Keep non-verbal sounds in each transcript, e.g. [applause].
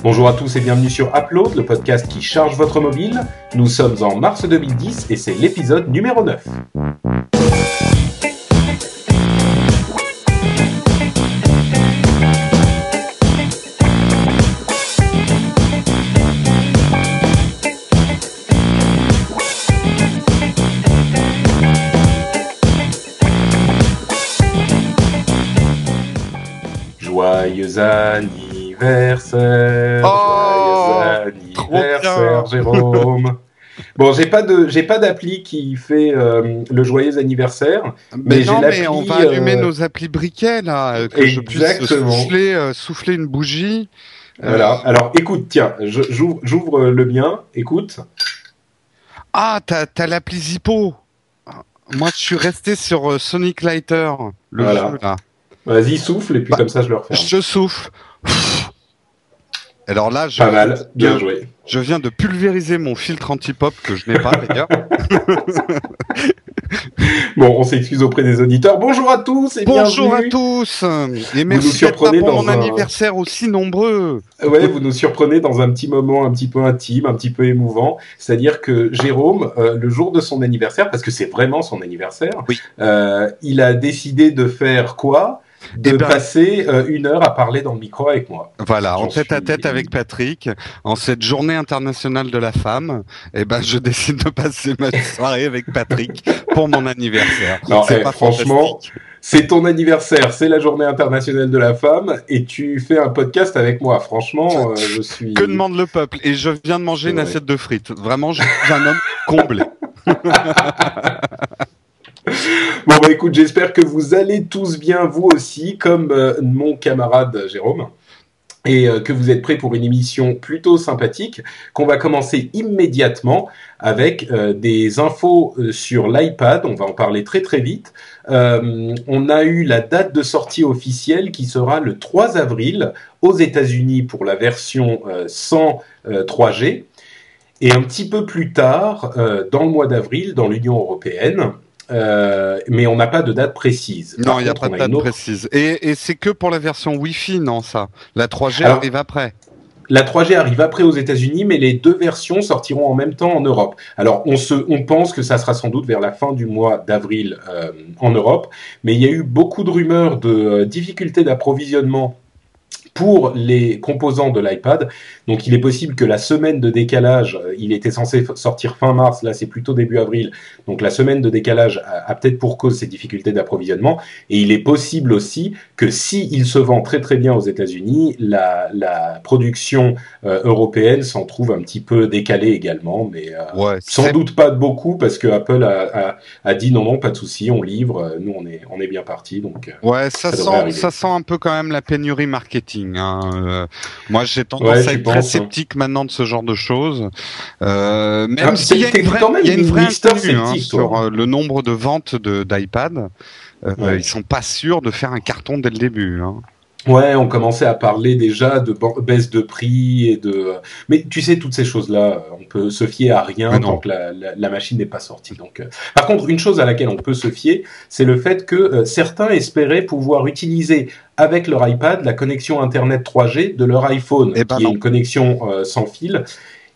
Bonjour à tous et bienvenue sur Upload, le podcast qui charge votre mobile. Nous sommes en mars 2010 et c'est l'épisode numéro 9. Joyeux anniversaire, Oh, joyeux trop anniversaire. Jérôme. [laughs] Bon, j'ai pas de j'ai pas d'appli qui fait euh, le joyeux anniversaire. Mais, Mais non, mais on va allumer euh, nos applis briquets là, euh, que je puisse Exactement. souffler, euh, souffler une bougie. Voilà. Alors, écoute, tiens, j'ouvre le mien. Écoute. Ah, t'as t'as l'appli Zippo. Moi, je suis resté sur Sonic Lighter, le Voilà. jeu là. Vas-y, souffle et puis Bah, comme ça je le referme. Je souffle. Alors là, je, Pas mal, bien je, joué. je viens de pulvériser mon filtre anti-pop que je n'ai pas d'ailleurs. [laughs] Bon, on s'excuse auprès des auditeurs. Bonjour à tous et Bonjour à tous et merci d'être là surprenez pour dans mon un- anniversaire aussi nombreux. Ouais, vous nous surprenez dans un petit moment un petit peu intime, un petit peu émouvant. C'est-à-dire que Jérôme, euh, le jour de son anniversaire, parce que c'est vraiment son anniversaire, Oui. euh, il a décidé de faire quoi? De Eh ben- passer euh, une heure à parler dans le micro avec moi. Voilà, en tête à tête avec Patrick, en cette journée internationale de la femme, eh ben, je [laughs] décide de passer ma soirée avec Patrick pour mon anniversaire. Non, eh, pas franchement, C'est ton anniversaire, c'est la journée internationale de la femme, et tu fais un podcast avec moi. Franchement, euh, [laughs] je suis. Que demande le peuple? Et je viens de manger une assiette de frites. Vraiment, je suis un homme comblé. [laughs] Bon bah écoute, j'espère que vous allez tous bien, vous aussi, comme euh, mon camarade Jérôme, et euh, que vous êtes prêts pour une émission plutôt sympathique, qu'on va commencer immédiatement avec euh, des infos euh, sur l'iPad. On va en parler très très vite. Euh, on a eu la date de sortie officielle qui sera le 3 avril aux États-Unis pour la version euh, sans euh, 3G. Et un petit peu plus tard, euh, dans le mois d'avril, dans l'Union européenne, euh, mais on n'a pas de date précise. Non, il n'y a pas de date autre- précise. Et, et c'est que pour la version Wi-Fi, non, ça La 3G Alors- arrive après. La 3G arrive après aux États-Unis, mais les deux versions sortiront en même temps en Europe. Alors, on se, on pense que ça sera sans doute vers la fin du mois d'avril euh, en Europe, mais il y a eu beaucoup de rumeurs de euh, difficultés d'approvisionnement pour les composants de l'iPad. Donc, il est possible que la semaine de décalage, euh, il était censé sortir fin mars, là c'est plutôt début avril. Donc, la semaine de décalage a, a peut-être pour cause ces difficultés d'approvisionnement. Et il est possible aussi que si il se vend très très bien aux États-Unis, la, la production euh, européenne s'en trouve un petit peu décalée également, mais euh, Ouais, sans doute pas beaucoup parce que Apple a, a, a dit non non pas de souci, on livre, nous on est on est bien parti donc. Ouais, ça, sent, arriver. ça sent un peu quand même la pénurie marketing. Hein. Euh, moi, j'ai tendance Ouais, à être très sceptique maintenant de ce genre de choses. Euh, même Ah, s'il y a une vraie, quand même y a une vraie inconnue, hein, sur euh, le nombre de ventes d'iPad. Euh, Ouais. Ils sont pas sûrs de faire un carton dès le début. Hein. Ouais, on commençait à parler déjà de baisse de prix et de. Mais tu sais, toutes ces choses-là, on peut se fier à rien tant que la, la, la machine n'est pas sortie. Donc, euh, par contre, une chose à laquelle on peut se fier, c'est le fait que euh, certains espéraient pouvoir utiliser avec leur iPad la connexion Internet 3G de leur iPhone, Eh ben qui est une connexion euh, sans fil.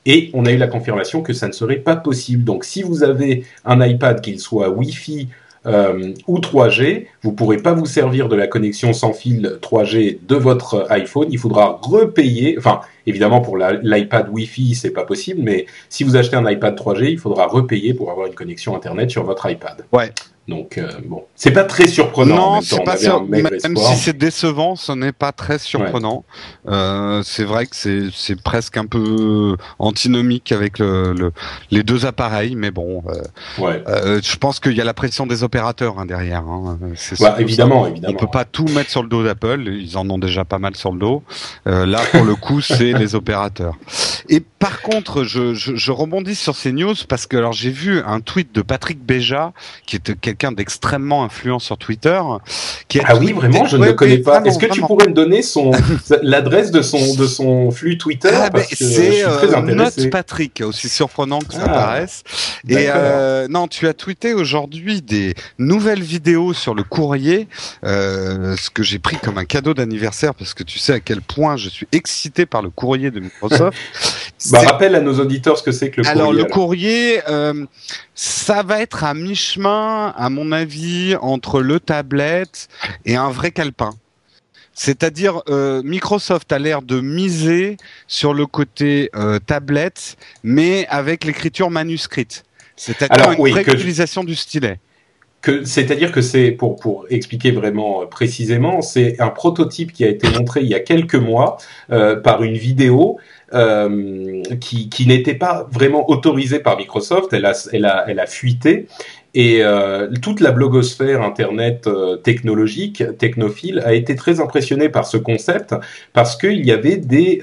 Et on a eu la confirmation que ça ne serait pas possible. Donc, si vous avez un iPad, qu'il soit Wi-Fi euh, ou 3G, vous pourrez pas vous servir de la connexion sans fil 3G de votre iPhone. Il faudra repayer. Enfin, évidemment pour l'iPad Wi-Fi, c'est pas possible, mais si vous achetez un iPad 3G, il faudra repayer pour avoir une connexion Internet sur votre iPad. Ouais. Donc euh, bon, c'est pas très surprenant. en non, même temps, pas maigre Même si c'est décevant, ce n'est pas très surprenant. Euh, c'est vrai que c'est presque un peu antinomique avec le, le- les deux appareils, mais bon, euh, Ouais. euh, je pense qu'il y a la pression des opérateurs hein, derrière. Hein. C'est Ouais, surtout évidemment, ça. évidemment. On peut pas tout mettre sur le dos d'Apple. Ils en ont déjà pas mal sur le dos. Là, pour le coup, c'est [laughs] les opérateurs. Et par contre, je, je, je, rebondis sur ces news parce que alors j'ai vu un tweet de Patrick Béja, qui est quelqu'un d'extrêmement influent sur Twitter. Qui ah oui, vraiment, je ne le connais pas. Est-ce que tu pourrais me donner son [laughs] l'adresse de son de son flux Twitter? Ah, ben, C'est euh, Note Patrick, aussi surprenant que ça ah, paraisse. Et euh, non, tu as tweeté aujourd'hui des nouvelles vidéos sur le courrier, euh, ce que j'ai pris comme un cadeau d'anniversaire parce que tu sais à quel point je suis excité par le courrier de Microsoft. [laughs] bah, rappelle à nos auditeurs ce que c'est que le courrier. Alors le courrier, euh, ça va être à mi-chemin, à mon avis, entre le tablette et un vrai calepin. C'est-à-dire, euh, Microsoft a l'air de miser sur le côté euh, tablette, mais avec l'écriture manuscrite. C'est-à-dire une oui, utilisation du stylet c'est-à-dire que c'est pour pour expliquer vraiment précisément, c'est un prototype qui a été montré il y a quelques mois euh, par une vidéo euh, qui, n'était pas vraiment autorisée par Microsoft. Elle a elle a elle a fuité et euh, toute la blogosphère internet euh, technologique, technophile, a été très impressionnée par ce concept parce qu'il y avait des,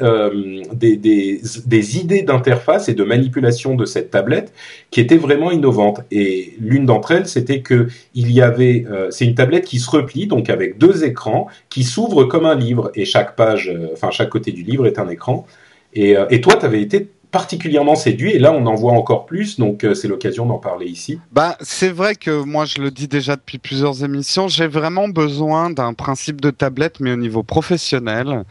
des, des, des, idées d'interface et de manipulation de cette tablette qui étaient vraiment innovantes. Et l'une d'entre elles, c'était que il y avait, c'est une tablette qui se replie, donc avec deux écrans, qui s'ouvrent comme un livre et chaque page, enfin chaque côté du livre est un écran. Et, et toi, tu avais été particulièrement séduit et là on en voit encore plus donc euh, c'est l'occasion d'en parler ici. Bah c'est vrai que moi je le dis déjà depuis plusieurs émissions, j'ai vraiment besoin d'un principe de tablette mais au niveau professionnel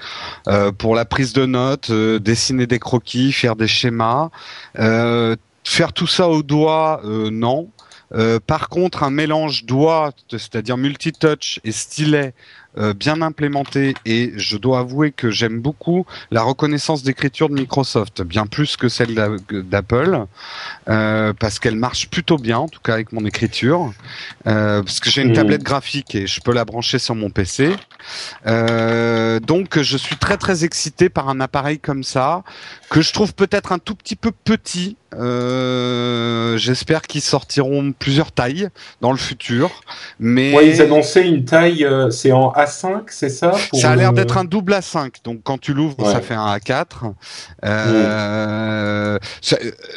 euh, pour la prise de notes, euh, dessiner des croquis, faire des schémas, faire tout ça au doigt non. par contre, un mélange doigt, c'est-à-dire multitouch et stylet, euh, bien implémenté et je dois avouer que j'aime beaucoup la reconnaissance d'écriture de Microsoft, bien plus que celle d'Apple, euh, parce qu'elle marche plutôt bien, en tout cas avec mon écriture, euh, parce que j'ai une mmh. tablette graphique et je peux la brancher sur mon PC. donc je suis très très excité par un appareil comme ça, que je trouve peut-être un tout petit peu petit. J'espère qu'ils sortiront plusieurs tailles dans le futur. Mais ouais, ils annonçaient une taille, c'est en a5, c'est ça Ça a l'air d'être un double A5. Donc quand tu l'ouvres, ça fait un A4. Euh,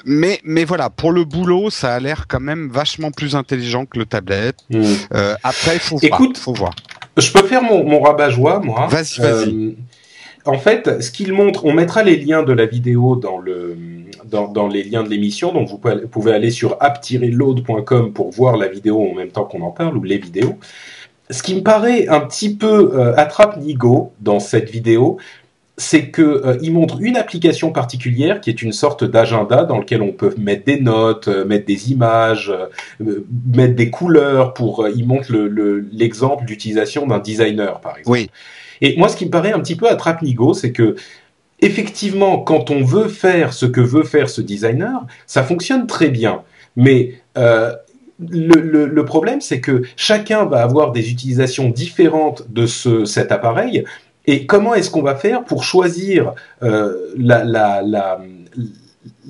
mais mais voilà, pour le boulot, ça a l'air quand même vachement plus intelligent que le tablette. Euh, après, il faut Écoute, voir. faut voir. Je peux faire mon, mon rabat-joie, moi. Vas-y, vas-y. Euh, en fait, ce qu'il montre, on mettra les liens de la vidéo dans le dans, dans les liens de l'émission, donc vous pouvez aller sur app-load.com pour voir la vidéo en même temps qu'on en parle ou les vidéos ce qui me paraît un petit peu euh, attrape-nigo dans cette vidéo, c'est que euh, montre une application particulière qui est une sorte d'agenda dans lequel on peut mettre des notes, euh, mettre des images, mettre des couleurs. Pour il montre l'exemple d'utilisation d'un designer par exemple. Oui. Et moi, ce qui me paraît un petit peu attrape-nigo, c'est que effectivement, quand on veut faire ce que veut faire ce designer, ça fonctionne très bien. Mais le, le, problème, c'est que chacun va avoir des utilisations différentes de ce, cet appareil. Et comment est-ce qu'on va faire pour choisir euh, la,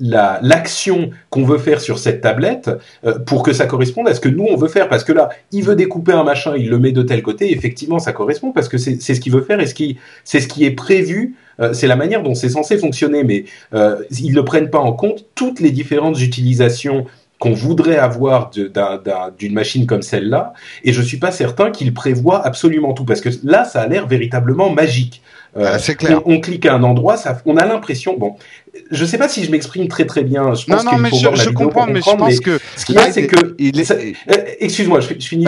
l'action qu'on veut faire sur cette tablette euh, pour que ça corresponde à ce que nous on veut faire parce que là il veut découper un machin il le met de tel côté effectivement ça correspond parce que c'est, c'est ce qu'il veut faire et ce qui c'est ce qui est prévu euh, c'est la manière dont c'est censé fonctionner mais euh, ils ne prennent pas en compte toutes les différentes utilisations qu'on voudrait avoir d'une machine comme celle-là, et je suis pas certain qu'il prévoit absolument tout, parce que là, ça a l'air véritablement magique. Euh, ah, c'est clair. On, clique à un endroit, ça, on a l'impression. Bon, je sais pas si je m'exprime très très bien. Je pense non, non, mais je, je comprends, mais je pense que ce qu'il y a, c'est que. Euh, excuse-moi, je, je finis.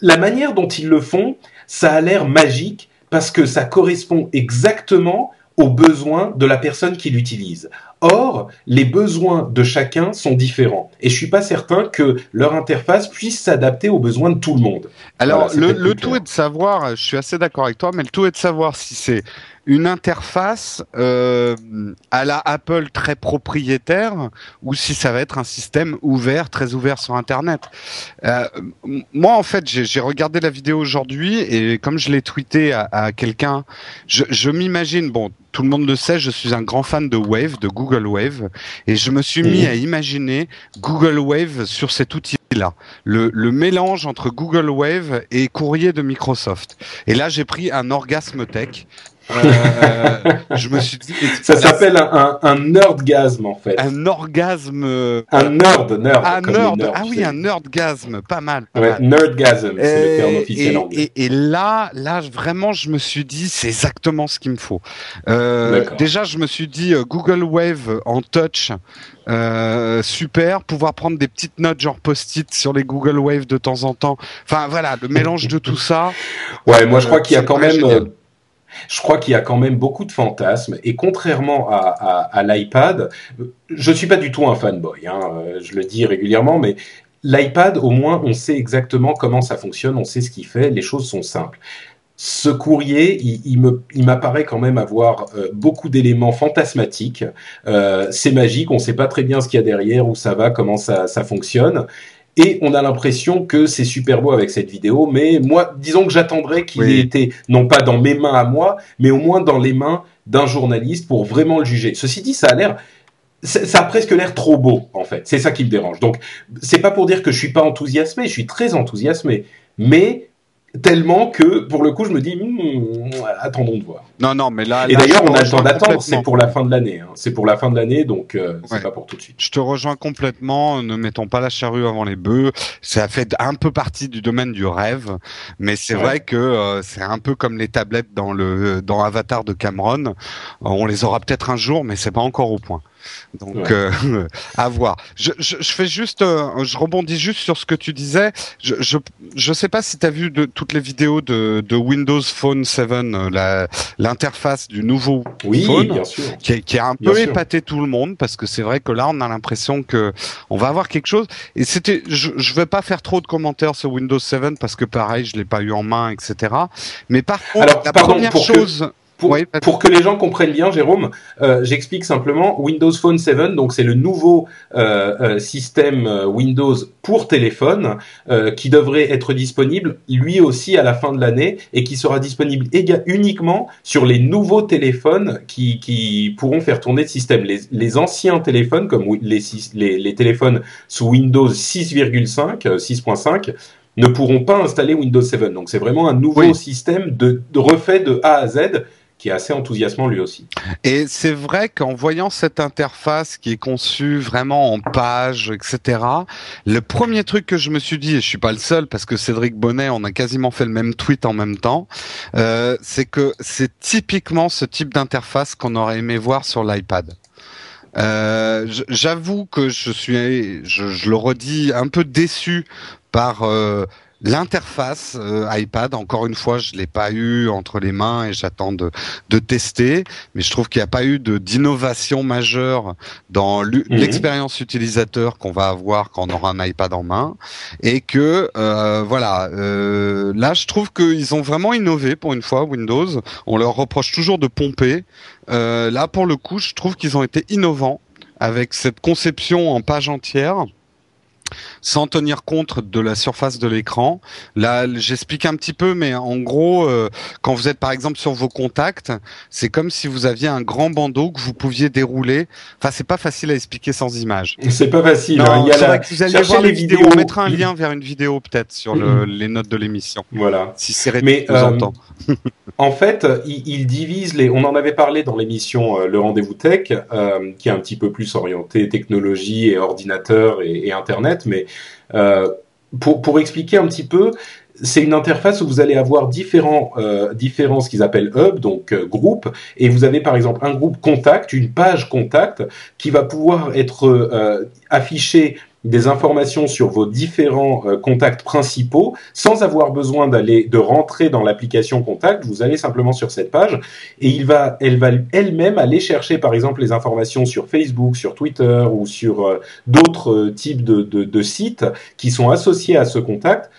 la manière dont ils le font, ça a l'air magique parce que ça correspond exactement aux besoins de la personne qui l'utilise. Or, les besoins de chacun sont différents. Et je suis pas certain que leur interface puisse s'adapter aux besoins de tout le monde. Alors, le, tout est de savoir, je suis assez d'accord avec toi, mais le tout est de savoir si c'est une interface euh, à la Apple très propriétaire ou si ça va être un système ouvert, très ouvert sur Internet. Euh, moi, en fait, j'ai regardé la vidéo aujourd'hui et comme je l'ai tweeté à, à quelqu'un, je, je m'imagine, bon, tout le monde le sait, je suis un grand fan de Wave, de Google Wave, et je me suis mis à imaginer Google Wave sur cet outil-là, le, le, mélange entre Google Wave et courrier de Microsoft. Et là, j'ai pris un orgasme tech Euh, je me suis dit. Ça s'appelle un, un, nerdgasme en fait. Un orgasme. Un nerd, nerd. Un nerd. ah oui, un nerdgasme, pas mal. Pas ouais, nerdgasme, c'est le terme officiel et, anglais. Et, et, là, là, vraiment, je me suis dit, c'est exactement ce qu'il me faut. Euh, déjà, je me suis dit, euh, Google Wave en touch. Euh, super, pouvoir prendre des petites notes genre post-it sur les Google Wave de temps en temps. Enfin voilà, le mélange de tout ça. [laughs] Ouais, moi je crois qu'il y a quand même, je crois qu'il y a quand même beaucoup de fantasmes. Et contrairement à, l'iPad, je suis pas du tout un fanboy. Hein, je le dis régulièrement, mais l'iPad, au moins, on sait exactement comment ça fonctionne, on sait ce qu'il fait, les choses sont simples. Ce courrier, il, m'apparaît quand même avoir euh, beaucoup d'éléments fantasmatiques. Euh, c'est magique, on ne sait pas très bien ce qu'il y a derrière, où ça va, comment ça fonctionne. Et on a l'impression que c'est super beau avec cette vidéo, mais moi, disons que j'attendrais qu'il Oui. ait été, non pas dans mes mains à moi, mais au moins dans les mains d'un journaliste pour vraiment le juger. Ceci dit, ça a l'air, ça ça a presque l'air trop beau, en fait. C'est ça qui me dérange. Donc, c'est pas pour dire que je suis pas enthousiasmé, je suis très enthousiasmé, mais tellement que, pour le coup, je me dis, Hmm, attendons de voir. Non, non, mais là. Et d'ailleurs, on a le temps d'attendre, c'est pour la fin de l'année. Hein. C'est pour la fin de l'année, donc euh, c'est Ouais. pas pour tout de suite. Je te rejoins complètement. Ne mettons pas la charrue avant les bœufs. Ça fait un peu partie du domaine du rêve, mais c'est Ouais. vrai que euh, c'est un peu comme les tablettes dans le dans Avatar de Cameron. Euh, On les aura peut-être un jour, mais c'est pas encore au point. Donc Ouais. euh, [laughs] à voir. Je, je, je fais juste, euh, je rebondis juste sur ce que tu disais. Je je, je sais pas si tu as vu de, toutes les vidéos de, de Windows Phone 7, euh, l'interface du nouveau Oui, phone bien sûr. qui, a- qui a un Bien peu sûr. épaté tout le monde parce que c'est vrai que là on a l'impression que on va avoir quelque chose et c'était je je vais pas faire trop de commentaires sur Windows 7 parce que pareil je l'ai pas eu en main etc mais par contre Alors, la pardon, première que- chose Pour, Oui, vas-y. pour que les gens comprennent bien, Jérôme, euh, j'explique simplement Windows Phone 7, donc c'est le nouveau euh, euh, système Windows pour téléphone euh, qui devrait être disponible lui aussi à la fin de l'année et qui sera disponible uniquement sur les nouveaux téléphones qui, qui pourront faire tourner le système. Les, les anciens téléphones, comme les, six- les, les téléphones sous Windows 6,5, euh, 6.5, ne pourront pas installer Windows 7. Donc c'est vraiment un nouveau Oui. système de, de refait de A à Z qui est assez enthousiasmant lui aussi. Et c'est vrai qu'en voyant cette interface qui est conçue vraiment en page, etc., le premier truc que je me suis dit, et je suis pas le seul parce que Cédric Bonnet, on a quasiment fait le même tweet en même temps, euh, c'est que c'est typiquement ce type d'interface qu'on aurait aimé voir sur l'iPad. Euh, J'avoue que je suis, je, je le redis, un peu déçu par euh, l'interface euh, iPad. Encore une fois, je l'ai pas eu entre les mains et j'attends de, de tester. Mais je trouve qu'il n'y a pas eu de d'innovation majeure dans Mhm. l'expérience utilisateur qu'on va avoir quand on aura un iPad en main. Et que euh, voilà, euh, là, je trouve qu'ils ont vraiment innové pour une fois Windows. On leur reproche toujours de pomper. Euh, là, pour le coup, je trouve qu'ils ont été innovants avec cette conception en page entière sans tenir compte de la surface de l'écran. Là, j'explique un petit peu, mais en gros, euh, quand vous êtes par exemple sur vos contacts, c'est comme si vous aviez un grand bandeau que vous pouviez dérouler. Enfin, c'est pas facile à expliquer sans image. C'est pas facile. hein. Non, Il y a la... que vous cherchez voir les les vidéos. vidéos. On mettra un lien vers une vidéo peut-être sur le- les notes de l'émission. Voilà. Si c'est Mais, euh. En fait, il, il divise les. On en avait parlé dans l'émission euh, Le Rendez-vous Tech, euh, qui est un petit peu plus orienté technologie et ordinateur et, et internet. Mais pour pour expliquer un petit peu, c'est une interface où vous allez avoir différents euh, différents ce qu'ils appellent hub, donc euh, groupes, et vous avez par exemple un groupe contact, une page contact, qui va pouvoir être euh, affiché des informations sur vos différents euh, contacts principaux sans avoir besoin d'aller de rentrer dans l'application contact. Vous allez simplement sur cette page et il va, elle va elle-même aller chercher par exemple les informations sur Facebook, sur Twitter ou sur euh, d'autres euh, types de, sites qui sont associés à ce contact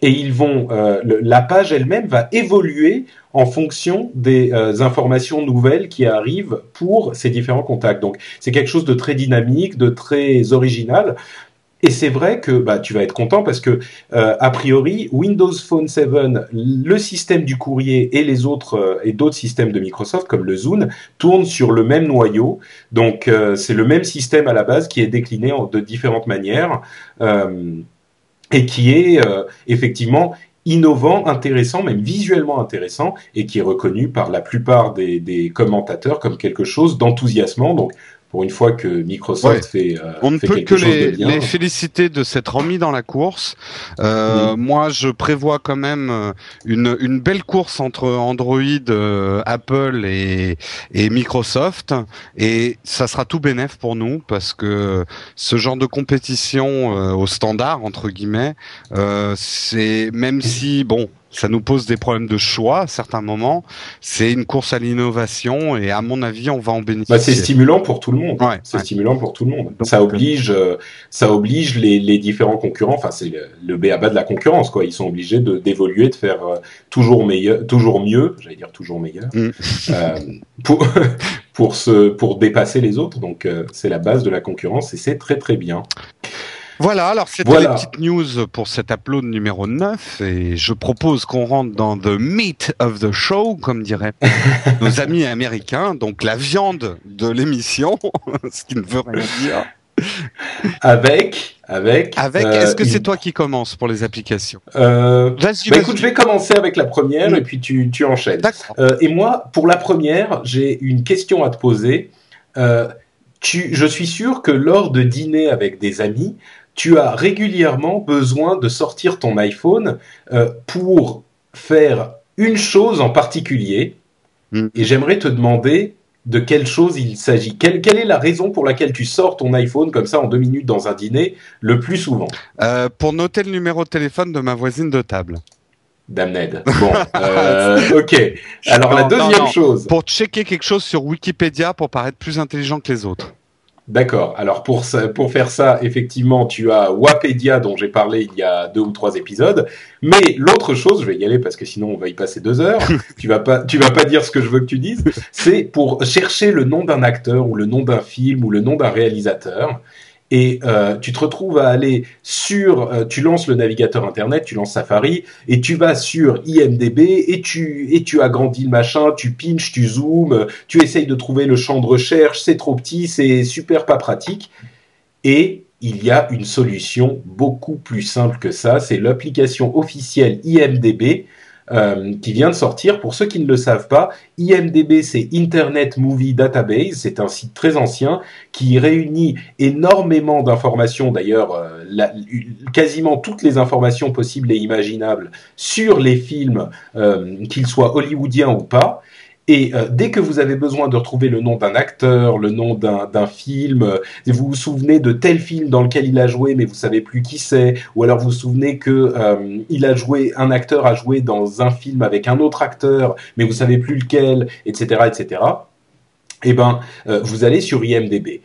et ils vont la page elle-même va évoluer en fonction des informations nouvelles qui arrivent pour ces différents contacts. Donc c'est quelque chose de très dynamique, de très original. Et c'est vrai que bah, tu vas être content parce que euh, a priori Windows Phone 7, le système du courrier et les autres euh, et d'autres systèmes de Microsoft comme le Zune tournent sur le même noyau. Donc euh, c'est le même système à la base qui est décliné de différentes manières et qui est effectivement innovant, intéressant, même visuellement intéressant, et qui est reconnu par la plupart des, des commentateurs comme quelque chose d'enthousiasmant. Donc pour une fois que Microsoft fait, euh, on ne fait peut quelque que chose les, de bien. les féliciter de s'être remis dans la course. Euh, Moi, je prévois quand même euh, une, une belle course entre Android, euh, Apple et, et Microsoft, et ça sera tout bénéf pour nous parce que ce genre de compétition euh, au standard entre guillemets, euh, c'est même si bon. Ça nous pose des problèmes de choix à certains moments. C'est une course à l'innovation et à mon avis, on va en bénéficier. Bah, c'est stimulant pour tout le monde. Ouais, c'est ouais. stimulant pour tout le monde. Donc, ça oblige, euh, ça oblige les, les différents concurrents. Enfin, c'est le, le béaba de la concurrence, quoi. Ils sont obligés de d'évoluer, de faire euh, toujours meilleur, toujours mieux. J'allais dire toujours meilleur Mm. euh, pour [laughs] pour se pour dépasser les autres. Donc, euh, c'est la base de la concurrence et c'est très très bien. Voilà, alors c'était Voilà. les petites news pour cet upload numéro 9 et je propose qu'on rentre dans the meat of the show, comme diraient [laughs] nos amis américains, donc la viande de l'émission, [laughs] ce qui ne veut rien dire. Avec avec Avec, euh, est-ce que c'est toi qui commence pour les applications euh, bah, écoute, je vais commencer avec la première et puis tu tu enchaînes. Euh, et moi, pour la première, j'ai une question à te poser. Tu, je suis sûr que lors de dîner avec des amis, tu as régulièrement besoin de sortir ton iPhone euh, pour faire une chose en particulier. Mm. Et j'aimerais te demander de quelle chose il s'agit. Quelle, quelle est la raison pour laquelle tu sors ton iPhone comme ça en deux minutes dans un dîner le plus souvent? Euh, pour noter le numéro de téléphone de ma voisine de table. Damned. [laughs] Bon, euh, ok. Alors la non, deuxième non. chose. Pour checker quelque chose sur Wikipédia pour paraître plus intelligent que les autres. D'accord. Alors pour ça, pour faire ça, effectivement, tu as Wapedia dont j'ai parlé il y a deux ou trois épisodes. Mais l'autre chose, je vais y aller parce que sinon on va y passer deux heures. [laughs] tu vas pas, tu vas pas dire ce que je veux que tu dises. C'est pour chercher le nom d'un acteur ou le nom d'un film ou le nom d'un réalisateur. Et euh, tu te retrouves à aller sur, euh, tu lances le navigateur internet, tu lances Safari et tu vas sur IMDb et tu et tu agrandis le machin, tu pinches, tu zoomes, tu essayes de trouver le champ de recherche, c'est trop petit, c'est super pas pratique. Et il y a une solution beaucoup plus simple que ça, c'est l'application officielle IMDb euh, qui vient de sortir. Pour ceux qui ne le savent pas, IMDb c'est Internet Movie Database, c'est un site très ancien qui réunit énormément d'informations, d'ailleurs euh, quasiment toutes les informations possibles et imaginables sur les films, euh, qu'ils soient hollywoodiens ou pas. Et euh, dès que vous avez besoin de retrouver le nom d'un acteur, le nom d'un film, euh, vous vous souvenez de tel film dans lequel il a joué, mais vous savez plus qui c'est, ou alors vous vous souvenez que euh, il a joué, un acteur a joué dans un film avec un autre acteur, mais vous savez plus lequel, etc., etc. Eh ben, euh, vous allez sur IMDb.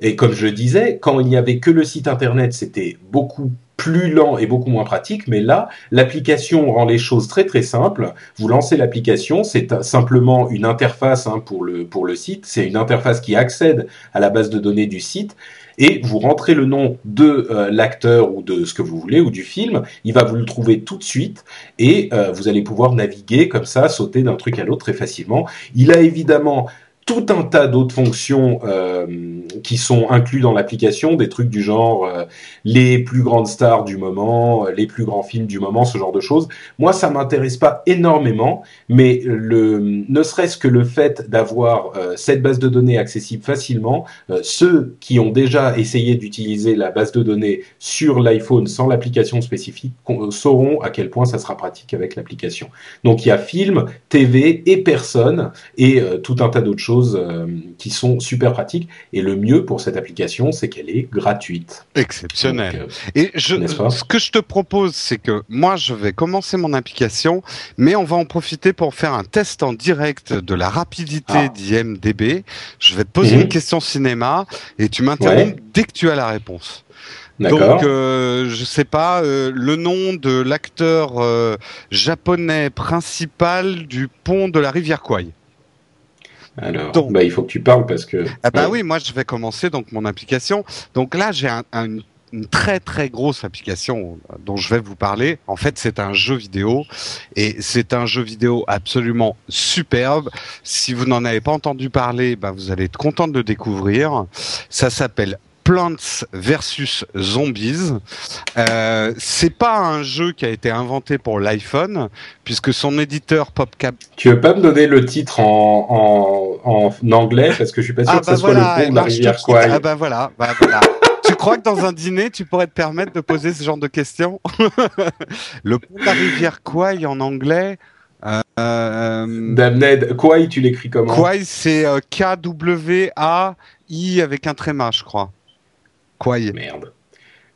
Et comme je le disais, quand il n'y avait que le site internet, c'était beaucoup plus lent et beaucoup moins pratique, mais là, l'application rend les choses très très simples. Vous lancez l'application, c'est simplement une interface hein, pour, le, pour le site, c'est une interface qui accède à la base de données du site, et vous rentrez le nom de euh, l'acteur ou de ce que vous voulez, ou du film, il va vous le trouver tout de suite, et euh, vous allez pouvoir naviguer comme ça, sauter d'un truc à l'autre très facilement. Il a évidemment tout un tas d'autres fonctions euh, qui sont inclus dans l'application, des trucs du genre euh, les plus grandes stars du moment, euh, les plus grands films du moment, ce genre de choses. Moi, ça m'intéresse pas énormément, mais le, ne serait-ce que le fait d'avoir euh, cette base de données accessible facilement, euh, ceux qui ont déjà essayé d'utiliser la base de données sur l'iPhone sans l'application spécifique con- sauront à quel point ça sera pratique avec l'application. Donc il y a film, TV et personne et euh, tout un tas d'autres choses euh, qui sont super pratiques. Et le mieux pour cette application, c'est qu'elle est gratuite. Exceptionnel. Donc, euh, Et je, ce que je te propose, c'est que moi, je vais commencer mon application, mais on va en profiter pour faire un test en direct de la rapidité Ah. d'IMDB. Je vais te poser Mhm. une question cinéma et tu m'interromps Ouais. dès que tu as la réponse. Donc, euh, je sais pas, euh, le nom de l'acteur euh, japonais principal du pont de la rivière Kwai. Alors, donc- bah, il faut que tu parles parce que. Ah bah Ouais. oui, moi je vais commencer donc mon application. Donc là j'ai un, un- une très très grosse application dont je vais vous parler. En fait c'est un jeu vidéo et c'est un jeu vidéo absolument superbe. Si vous n'en avez pas entendu parler, bah, vous allez être content de le découvrir. Ça s'appelle Plants versus Zombies. Euh, c'est pas un jeu qui a été inventé pour l'iPhone, puisque son éditeur PopCap. Tu veux pas me donner le titre en, en, en anglais parce que je suis pas sûr Ah que ça bah soit voilà, le pont de la rivière. Kwai. Ah bah voilà, bah voilà. tu crois que dans un dîner, tu pourrais te permettre de poser ce genre de questions [laughs] Le pont de la rivière Kwai en anglais. Euh, euh, Damned, Kwai, tu l'écris comment? Kwai, c'est euh, K-W-A-I avec un tréma, je crois. Kwai. Merde.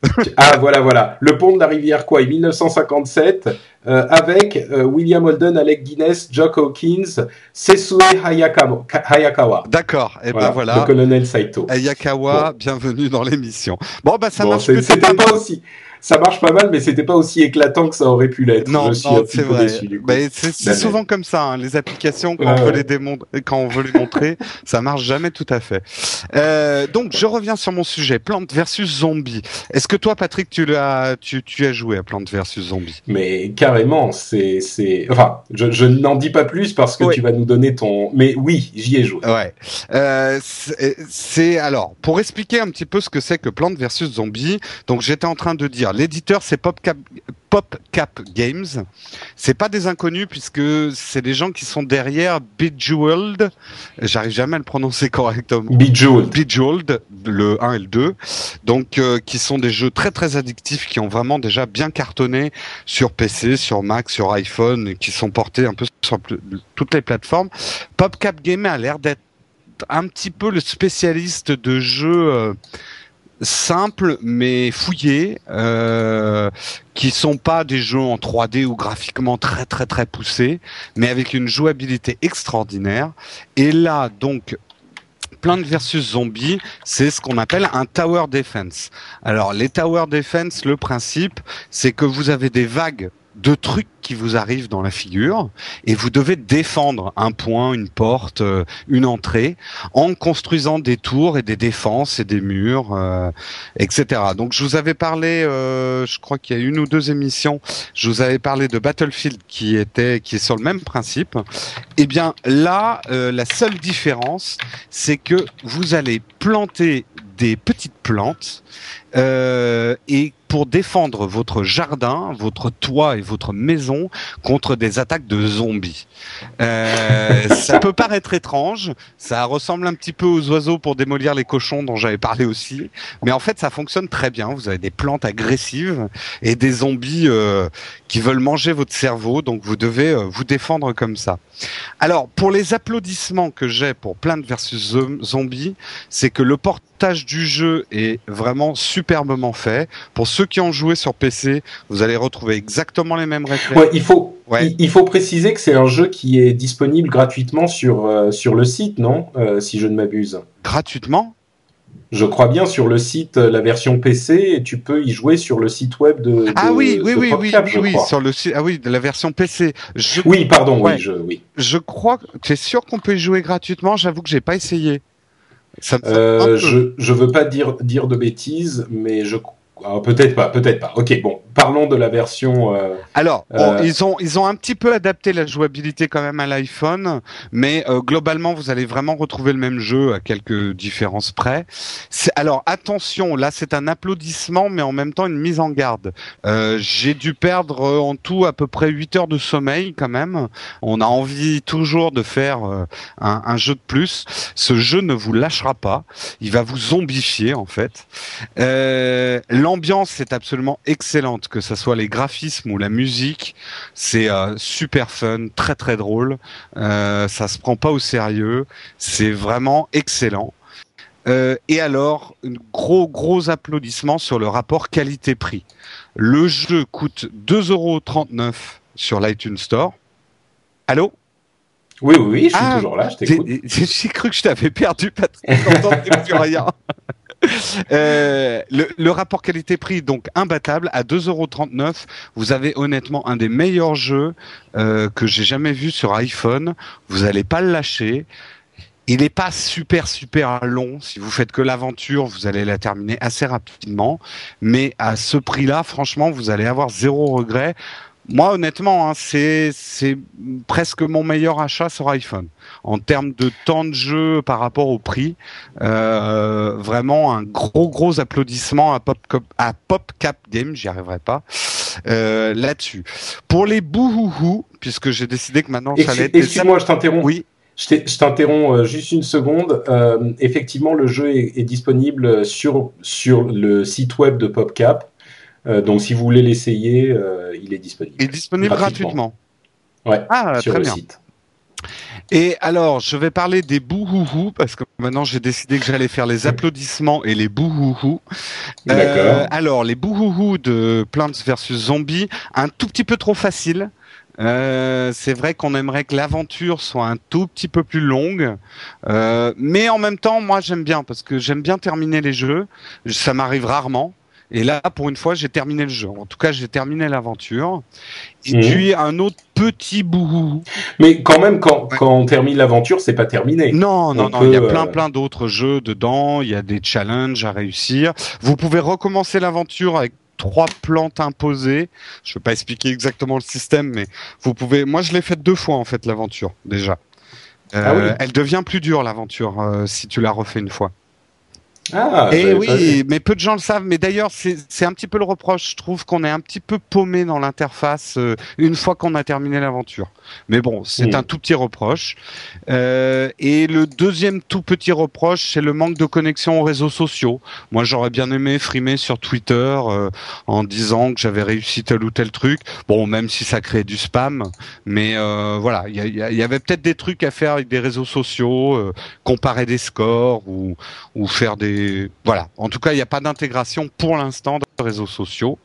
[laughs] ah voilà voilà le pont de la rivière Kwai 1957 euh, avec euh, William Holden, Alec Guinness, Jock Hawkins, Sesue Hayakawa, Hayakawa. D'accord, et ben le voilà. colonel Saito. Ayakawa, bienvenue dans l'émission. Bon, bah ça Bon, marche c'était pas aussi ça marche pas mal mais c'était pas aussi éclatant que ça aurait pu l'être. Non, c'est vrai. c'est Damned. souvent comme ça, hein, les applications quand Ouais, on veut ouais. les quand on veut les montrer, ça marche jamais tout à fait. Euh, donc je reviens sur mon sujet, Plante versus Zombie. Est-ce que toi, Patrick, tu l'as, tu, tu as joué à Plante versus Zombie? Mais carrément, c'est, c'est, enfin, je, je n'en dis pas plus parce que tu vas nous donner ton. Mais oui, j'y ai joué. Ouais. Euh, c'est- alors pour expliquer un petit peu ce que c'est que Plante versus Zombie. Donc j'étais en train de dire l'éditeur c'est PopCap PopCap Games. C'est pas des inconnus puisque c'est des gens qui sont derrière Bejeweled. J'arrive jamais à le prononcer correctement. Bejeweled. Bejeweled, le 1 et le 2, donc euh, qui sont des jeux très très addictifs qui ont vraiment déjà bien cartonné sur PC, sur Mac, sur iPhone, et qui sont portés un peu sur toutes les plateformes. PopCap Game a l'air d'être un petit peu le spécialiste de jeux euh, simples mais fouillés, euh, qui sont pas des jeux en 3D ou graphiquement très très très poussés, mais avec une jouabilité extraordinaire. Et là, donc, Plants versus Zombie, c'est ce qu'on appelle un tower defense. Alors, les tower defense, le principe, c'est que vous avez des vagues de trucs qui vous arrivent dans la figure et vous devez défendre un point, une porte, euh, une entrée en construisant des tours et des défenses et des murs, euh, etc. Donc je vous avais parlé, euh, je crois qu'il y a une ou deux émissions, je vous avais parlé de Battlefield qui était qui est sur le même principe. Eh bien là, euh, la seule différence, c'est que vous allez planter des petites plantes euh, et pour défendre votre jardin, votre toit et votre maison contre des attaques de zombies. Euh, [laughs] ça peut paraître étrange, ça ressemble un petit peu aux oiseaux pour démolir les cochons dont j'avais parlé aussi, mais en fait ça fonctionne très bien. Vous avez des plantes agressives et des zombies euh, qui veulent manger votre cerveau, donc vous devez euh, vous défendre comme ça. Alors pour les applaudissements que j'ai pour Plants versus Zom- Zombies, c'est que le portage du jeu est vraiment superbement fait. Pour ceux qui ont joué sur PC, vous allez retrouver exactement les mêmes réflexes. Ouais, il faut, Ouais. il, faut préciser que c'est un jeu qui est disponible gratuitement sur euh, sur le site, non Euh, Si je ne m'abuse? Gratuitement? Je crois bien sur le site, euh, la version PC, et tu peux y jouer sur le site web de. de Ah oui, oui, de oui, oui, PopCap, oui, crois. sur le site. Ah oui, de la version PC. Je, Oui, pardon, Ouais. oui, je, oui. je crois. Tu es sûr qu'on peut y jouer gratuitement? J'avoue que j'ai pas essayé. Ça me Euh, je je veux pas dire dire de bêtises, mais je ah, peut-être pas, peut-être pas. Ok, bon, parlons de la version. euh, Alors, bon, Euh, ils ont ils ont un petit peu adapté la jouabilité quand même à l'iPhone, mais euh, globalement vous allez vraiment retrouver le même jeu à quelques différences près. Alors attention, là c'est un applaudissement, mais en même temps une mise en garde. J'ai dû perdre en tout à peu près 8 heures de sommeil quand même. On a envie toujours de faire un, un jeu de plus. Ce jeu ne vous lâchera pas. Il va vous zombifier en fait. Euh, L'ambiance est absolument excellente, que ce soit les graphismes ou la musique. C'est euh, super fun, très très drôle. Euh, ça se prend pas au sérieux. C'est vraiment excellent. Euh, et alors, un gros gros applaudissement sur le rapport qualité-prix. Le jeu coûte 2,39€ sur l'iTunes Store. Allô? Oui, oui, oui, je suis Ah, toujours là, je t'écoute. J'ai cru que je t'avais perdu, Patrick. J'entendais plus rien. [laughs] [laughs] Euh, le, rapport qualité-prix, donc imbattable, à 2,39€. Vous avez honnêtement un des meilleurs jeux euh, que j'ai jamais vu sur iPhone. Vous allez pas le lâcher. Il n'est pas super super long. Si vous faites que l'aventure, vous allez la terminer assez rapidement. Mais à ce prix-là, franchement, vous allez avoir zéro regret. Moi, honnêtement, hein, c'est c'est presque mon meilleur achat sur iPhone en termes de temps de jeu par rapport au prix. Euh, vraiment un gros gros applaudissement à Pop à PopCap Game, j'y arriverai pas euh, là-dessus. Pour les bouhouhou, puisque j'ai décidé que maintenant ça allait être. Excuse-moi, je t'interromps. Oui. Je t'interromps euh, juste une seconde. Euh, effectivement, le jeu est, est, disponible sur sur le site web de PopCap. Euh, donc, si vous voulez l'essayer, euh, il est disponible. Il est disponible gratuitement. gratuitement. Ouais. Ah, sur très le bien. site. Et alors, je vais parler des bouhouhou parce que maintenant j'ai décidé que j'allais faire les applaudissements et les bouhouhou. D'accord. alors, les bouhouhou de Plants vs Zombies, un tout petit peu trop facile. Euh, c'est vrai qu'on aimerait que l'aventure soit un tout petit peu plus longue, euh, mais en même temps, moi j'aime bien parce que j'aime bien terminer les jeux. Ça m'arrive rarement. Et là, pour une fois, j'ai terminé le jeu. En tout cas, j'ai terminé l'aventure. Et Mhm. puis un autre petit bouhou. Mais quand même, quand, Ouais. quand on termine l'aventure, c'est pas terminé. Non, non, On non, il y a plein, euh, plein d'autres jeux dedans. Il y a des challenges à réussir. Vous pouvez recommencer l'aventure avec trois plantes imposées. Je ne vais pas expliquer exactement le système, mais vous pouvez. Moi, je l'ai fait deux fois en fait l'aventure déjà. Euh, Ah oui. Elle devient plus dure l'aventure euh, si tu la refais une fois. Ah, Et oui, mais peu de gens le savent. Mais d'ailleurs, c'est un petit peu le reproche. Je trouve qu'on est un petit peu paumé dans l'interface euh, une fois qu'on a terminé l'aventure. Mais bon, c'est Mm. un tout petit reproche. Euh, et le deuxième tout petit reproche, c'est le manque de connexion aux réseaux sociaux. Moi, j'aurais bien aimé frimer sur Twitter euh, en disant que j'avais réussi tel ou tel truc. Bon, même si ça crée du spam, mais euh, voilà, il y, y y avait peut-être des trucs à faire avec des réseaux sociaux, euh, comparer des scores ou ou faire des voilà. En tout cas, il n'y a pas d'intégration pour l'instant de réseaux sociaux.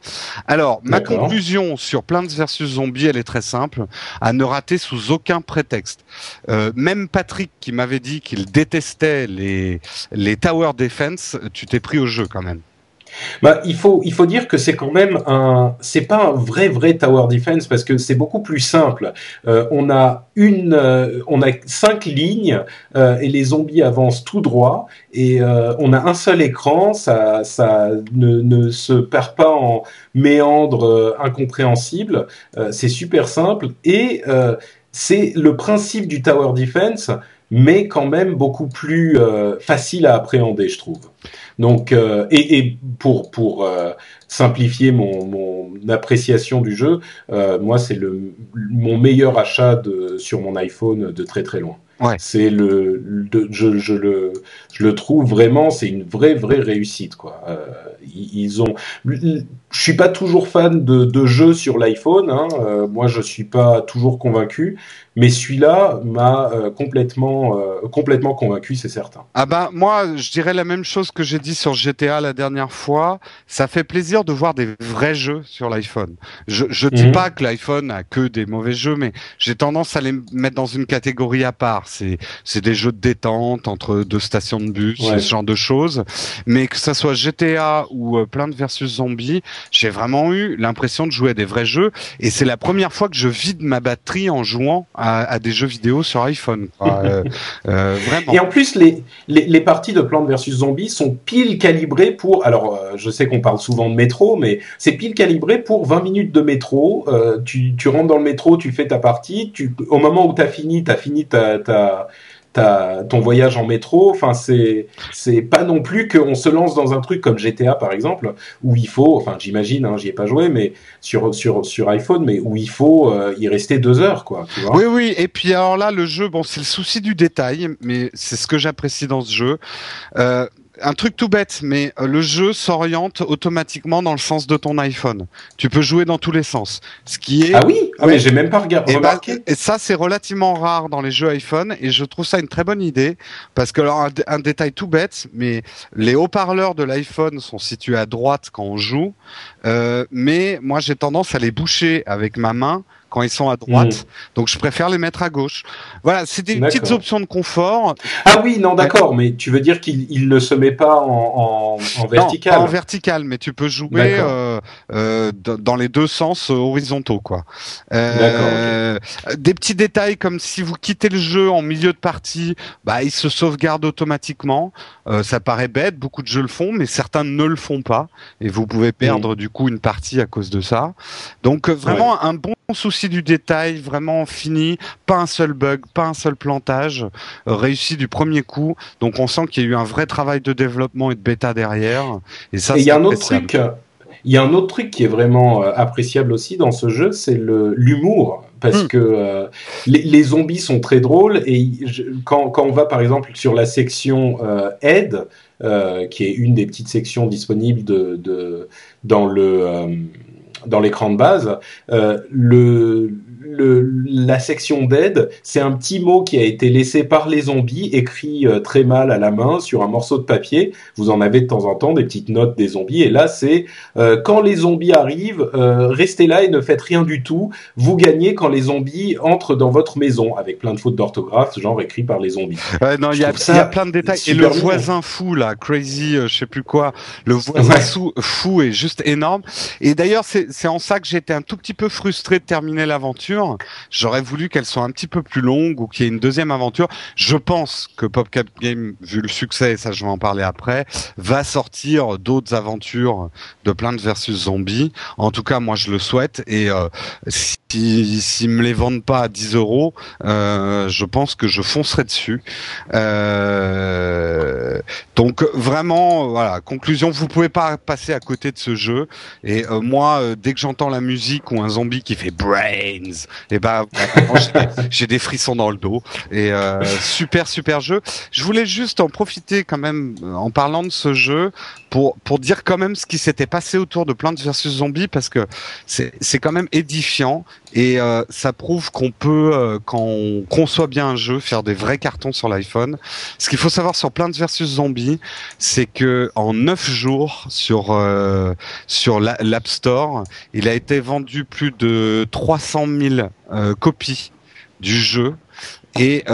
Alors, ma conclusion sur Plants vs Zombies, elle est très simple à ne rater sous aucun prétexte. Euh, même Patrick qui m'avait dit qu'il détestait les les tower defense, tu t'es pris au jeu quand même. Bah, il faut il faut dire que c'est quand même un c'est pas un vrai vrai tower defense parce que c'est beaucoup plus simple. Euh, on a une euh, on a cinq lignes euh, et les zombies avancent tout droit et euh, on a un seul écran. Ça ça ne, ne se perd pas en méandres euh, incompréhensibles. Euh, c'est super simple et c'est le principe du tower defense mais quand même beaucoup plus euh, facile à appréhender, je trouve. Donc, euh, et, pour euh, simplifier mon, appréciation du jeu, moi c'est le mon meilleur achat de sur mon iPhone de très très loin. Ouais. C'est le, le- je, je le je le trouve vraiment c'est une vraie vraie réussite quoi. Euh, ils ont je suis pas toujours fan de, de jeux sur l'iPhone. Hein. Euh, moi, je suis pas toujours convaincu, mais celui-là m'a euh, complètement euh, complètement convaincu, c'est certain. Ah bah moi, je dirais la même chose que j'ai dit sur GTA la dernière fois. Ça fait plaisir de voir des vrais jeux sur l'iPhone. Je, je dis Mhm. pas que l'iPhone a que des mauvais jeux, mais j'ai tendance à les mettre dans une catégorie à part. C'est c'est des jeux de détente entre deux stations de bus, Ouais. ce genre de choses. Mais que ça soit GTA ou euh, Plants versus Zombies, j'ai vraiment eu l'impression de jouer à des vrais jeux. Et c'est la première fois que je vide ma batterie en jouant à, à des jeux vidéo sur iPhone. [laughs] Euh, euh, vraiment. Et en plus, les, les, les parties de Plants vs Zombies sont pile calibrées pour. Alors, euh, je sais qu'on parle souvent de métro, mais c'est pile calibré pour 20 minutes de métro. Tu, tu rentres dans le métro, tu fais ta partie. Tu, au moment où tu as fini, tu as fini ta, ta, ton voyage en métro. Enfin, c'est c'est pas non plus qu'on se lance dans un truc comme GTA, par exemple, où il faut. Enfin, j'imagine, hein, j'y ai pas joué, mais sur, sur, sur iPhone, mais où il faut euh, y rester deux heures, quoi. Tu vois Oui, oui. Et puis alors là, le jeu, bon, c'est le souci du détail, mais c'est ce que j'apprécie dans ce jeu. Euh, un truc tout bête, mais euh, le jeu s'oriente automatiquement dans le sens de ton iPhone. Tu peux jouer dans tous les sens, ce qui est Ah oui? Ah, mais j'ai même pas regardé. et, bah, remarqué. et ça, c'est relativement rare dans les jeux iPhone, et je trouve ça une très bonne idée, parce que alors un, dé- un détail tout bête, mais les haut-parleurs de l'iPhone sont situés à droite quand on joue, euh, mais moi j'ai tendance à les boucher avec ma main quand ils sont à droite. Hmm. Donc je préfère les mettre à gauche. Voilà, c'est des petites options de confort. Ah oui, non, d'accord, mais tu veux dire qu'il ne se met pas en, en, vertical En vertical, mais tu peux jouer euh, euh, dans les deux sens horizontaux, quoi. Euh, Des petits détails comme si vous quittez le jeu en milieu de partie, bah il se sauvegarde automatiquement. Euh, ça paraît bête, beaucoup de jeux le font, mais certains ne le font pas, et vous pouvez perdre hmm. du coup une partie à cause de ça. Donc euh, vraiment un bon souci du détail, vraiment fini, pas un seul bug, pas un seul plantage, euh, réussi du premier coup. Donc on sent qu'il y a eu un vrai travail de développement et de bêta derrière. Et ça, il y a un autre truc. Il y a un autre truc qui est vraiment euh, appréciable aussi dans ce jeu, c'est l'humour parce hmm. que euh, les, zombies sont très drôles et quand, quand, on va par exemple sur la section aide, qui est une des petites sections disponibles de, de dans le dans l'écran de base, euh, le, le, la section d'aide, c'est un petit mot qui a été laissé par les zombies, écrit euh, très mal à la main sur un morceau de papier. Vous en avez de temps en temps des petites notes des zombies. Et là, c'est euh, quand les zombies arrivent, euh, restez là et ne faites rien du tout. Vous gagnez quand les zombies entrent dans votre maison, avec plein de fautes d'orthographe, genre écrit par les zombies. [laughs] non, il y, a plein de détails. Et le voisin fou là, crazy, je sais plus quoi, le voisin fou est juste énorme. Et d'ailleurs, c'est en ça que j'étais un tout petit peu frustré de terminer l'aventure J'aurais voulu qu'elle soit un petit peu plus longue ou qu'il y ait une deuxième aventure. Je pense que PopCap Game, vu le succès, et ça je vais en parler après, va sortir d'autres aventures de Plants versus Zombies. En tout cas, moi je le souhaite. Et euh, si s'ils me les vendent pas à 10 euros, euh, je pense que je foncerai dessus. Euh, donc vraiment, voilà. Conclusion, vous pouvez pas passer à côté de ce jeu. Et euh, moi, dès que j'entends la musique ou un zombie qui fait brains, et eh ben [laughs] j'ai des frissons dans le dos. Et euh, super super jeu. Je voulais juste en profiter quand même en parlant de ce jeu pour pour dire quand même ce qui s'était passé autour de Plants vs Zombies parce que c'est c'est quand même édifiant et euh, ça prouve qu'on peut euh, quand on conçoit bien un jeu faire des vrais cartons sur l'iPhone. Ce qu'il faut savoir sur Plants vs Zombies, c'est que en neuf jours sur euh, sur l'App Store, il a été vendu plus de 300 000 copies du jeu et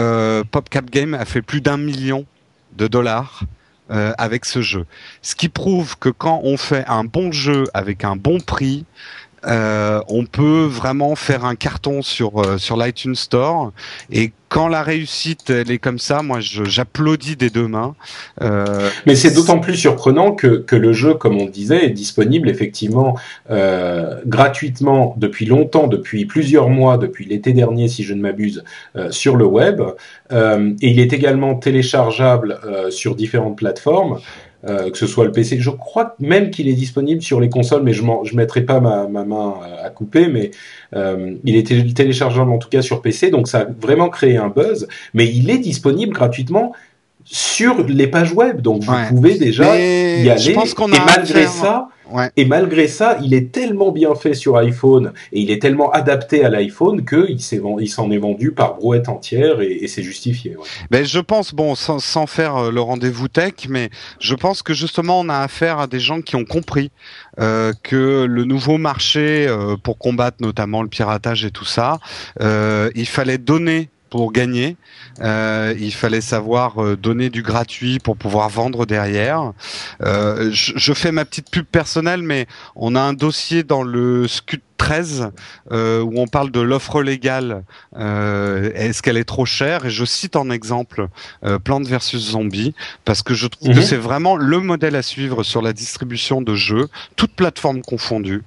PopCap Game a fait plus d'un million de dollars euh, avec ce jeu. Ce qui prouve que quand on fait un bon jeu avec un bon prix, euh, on peut vraiment faire un carton sur euh, sur l'iTunes Store et quand la réussite elle est comme ça, moi j'applaudis des deux mains. Euh, Mais c'est d'autant plus surprenant que, que le jeu, comme on disait, est disponible effectivement euh, gratuitement depuis longtemps, depuis plusieurs mois, depuis l'été dernier si je ne m'abuse, sur le web. Et il est également téléchargeable sur différentes plateformes. Euh, que ce soit le PC. Je crois même qu'il est disponible sur les consoles, mais je ne mettrai pas ma, ma, main à couper, mais euh, il est téléchargeable en tout cas sur PC, donc ça a vraiment créé un buzz. Mais il est disponible gratuitement sur les pages web, donc vous pouvez déjà y aller. Je pense qu'on a et malgré ça, et malgré ça, il est tellement bien fait sur iPhone et il est tellement adapté à l'iPhone qu'il il s'en est vendu par brouette entière et, c'est justifié. Ouais. Ben je pense, bon, sans, sans faire euh, le rendez-vous tech, mais je pense que justement on a affaire à des gens qui ont compris euh, que le nouveau marché euh, pour combattre notamment le piratage et tout ça, euh, il fallait donner pour gagner. Euh, il fallait savoir euh, donner du gratuit pour pouvoir vendre derrière. Euh, je, je, fais ma petite pub personnelle, mais on a un dossier dans le SCUT 13 euh, où on parle de l'offre légale. Euh, est-ce qu'elle est trop chère? Et je cite en exemple euh, Plante versus Zombie parce que je trouve que mhm. c'est vraiment le modèle à suivre sur la distribution de jeux, toutes plateformes confondues.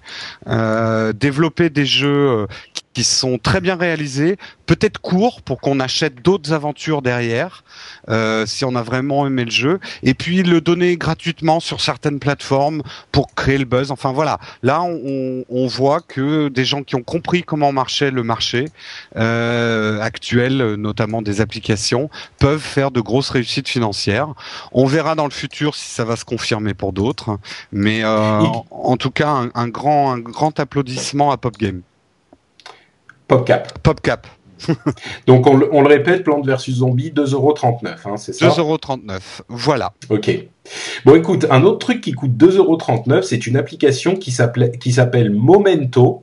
Euh, développer des jeux euh, qui sont très bien réalisés, peut-être courts pour qu'on achète d'autres aventures derrière, euh, si on a vraiment aimé le jeu, et puis le donner gratuitement sur certaines plateformes pour créer le buzz. Enfin voilà, là on, on voit que des gens qui ont compris comment marchait le marché euh, actuel, notamment des applications, peuvent faire de grosses réussites financières. On verra dans le futur si ça va se confirmer pour d'autres, mais euh, en, tout cas un, grand un grand applaudissement à PopGame. PopCap. PopCap. [laughs] Donc on, le répète, Plante versus Zombie, 2,39€, hein, c'est ça 2,39€, voilà. Ok. Bon écoute, un autre truc qui coûte 2,39€, c'est une application qui s'appelle Momento.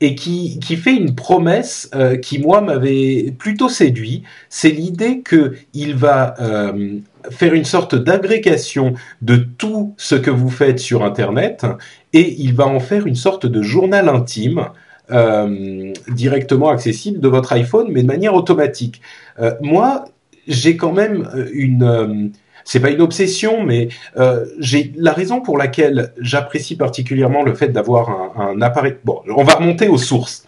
et qui, qui fait une promesse euh, qui, moi, m'avait plutôt séduit. C'est l'idée qu'il va euh, faire une sorte d'agrégation de tout ce que vous faites sur Internet et il va en faire une sorte de journal intime. Euh, directement accessible de votre iPhone, mais de manière automatique. Euh, moi, j'ai quand même une euh, c'est pas une obsession, mais j'ai la raison pour laquelle j'apprécie particulièrement le fait d'avoir un, appareil. Bon, on va remonter aux sources.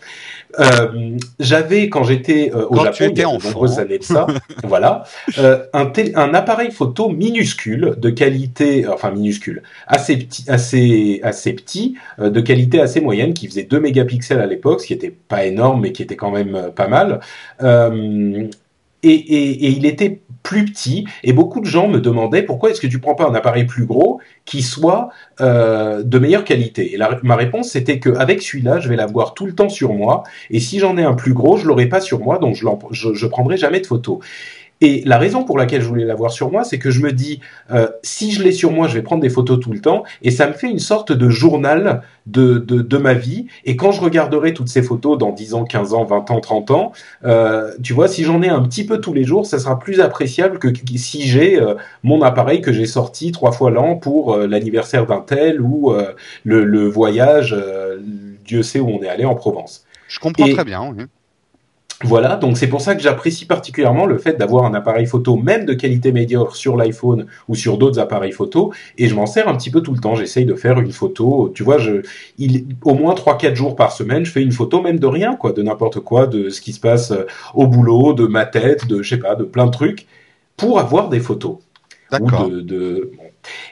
Euh, j'avais quand j'étais euh, au Quand Japon, tu étais il y a de nombreuses années de ça, [laughs] voilà, euh, un, appareil photo minuscule de qualité, enfin minuscule, assez petit, assez assez petit, de qualité assez moyenne, qui faisait 2 mégapixels à l'époque, ce qui était pas énorme, mais qui était quand même pas mal. Et, et, et il était plus petit, et beaucoup de gens me demandaient pourquoi est-ce que tu prends pas un appareil plus gros qui soit euh, de meilleure qualité? Et ma réponse c'était que avec celui-là, je vais l'avoir tout le temps sur moi, et si j'en ai un plus gros, je l'aurai pas sur moi, donc je, je, je prendrai jamais de photos. Et la raison pour laquelle je voulais l'avoir sur moi, c'est que je me dis, euh, si je l'ai sur moi, je vais prendre des photos tout le temps, et ça me fait une sorte de journal de, de, de ma vie. Et quand je regarderai toutes ces photos dans 10 ans, 15 ans, 20 ans, 30 ans, euh, tu vois, si j'en ai un petit peu tous les jours, ça sera plus appréciable que que si j'ai euh, mon appareil que j'ai sorti trois fois l'an pour l'anniversaire d'un tel ou le, le voyage, Dieu sait où on est allé en Provence. Je comprends Et- très bien. oui. Voilà, donc c'est pour ça que j'apprécie particulièrement le fait d'avoir un appareil photo, même de qualité médiocre, sur l'iPhone ou sur d'autres appareils photo, et je m'en sers un petit peu tout le temps. J'essaye de faire une photo, tu vois, je, il, au moins 3-4 jours par semaine, je fais une photo même de rien, quoi, de n'importe quoi, de ce qui se passe euh, au boulot, de ma tête, de, je sais pas, de plein de trucs, pour avoir des photos. D'accord. De, de... bon.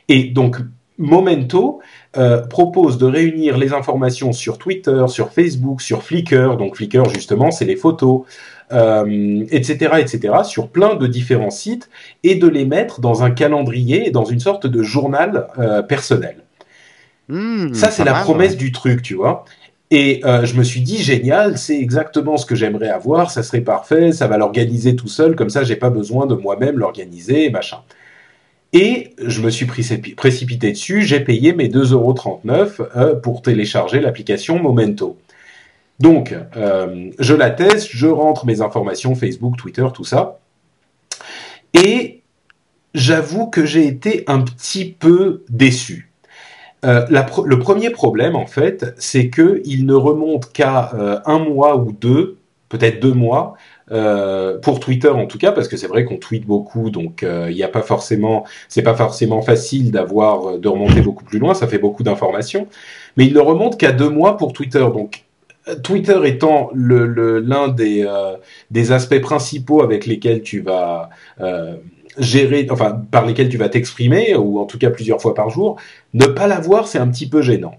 Et donc, Momento euh, propose de réunir les informations sur Twitter, sur Facebook, sur Flickr. Donc Flickr, justement, c'est les photos, euh, etc., etc., sur plein de différents sites et de les mettre dans un calendrier et dans une sorte de journal euh, personnel. Hmm, Ça, c'est la mal, promesse du truc, tu vois. Et euh, je me suis dit, génial, c'est exactement ce que j'aimerais avoir, ça serait parfait, ça va l'organiser tout seul, comme ça, j'ai pas besoin de moi-même l'organiser, machin. Et je me suis précipi- précipité dessus, j'ai payé mes 2,39€ euh, pour télécharger l'application Momento. Donc, euh, je la teste, je rentre mes informations Facebook, Twitter, tout ça. Et j'avoue que j'ai été un petit peu déçu. Euh, le premier problème, en fait, c'est que il ne remonte qu'à un mois ou deux, peut-être deux mois, euh, pour Twitter en tout cas, parce que c'est vrai qu'on tweet beaucoup, donc euh, il n'y a pas forcément, c'est pas forcément facile d'avoir, euh, de remonter beaucoup plus loin, ça fait beaucoup d'informations, mais il ne remonte qu'à deux mois pour Twitter, donc euh, Twitter étant l'un des, euh, des aspects principaux avec lesquels tu vas euh, gérer, enfin par lesquels tu vas t'exprimer, ou en tout cas plusieurs fois par jour, ne pas l'avoir, c'est un petit peu gênant.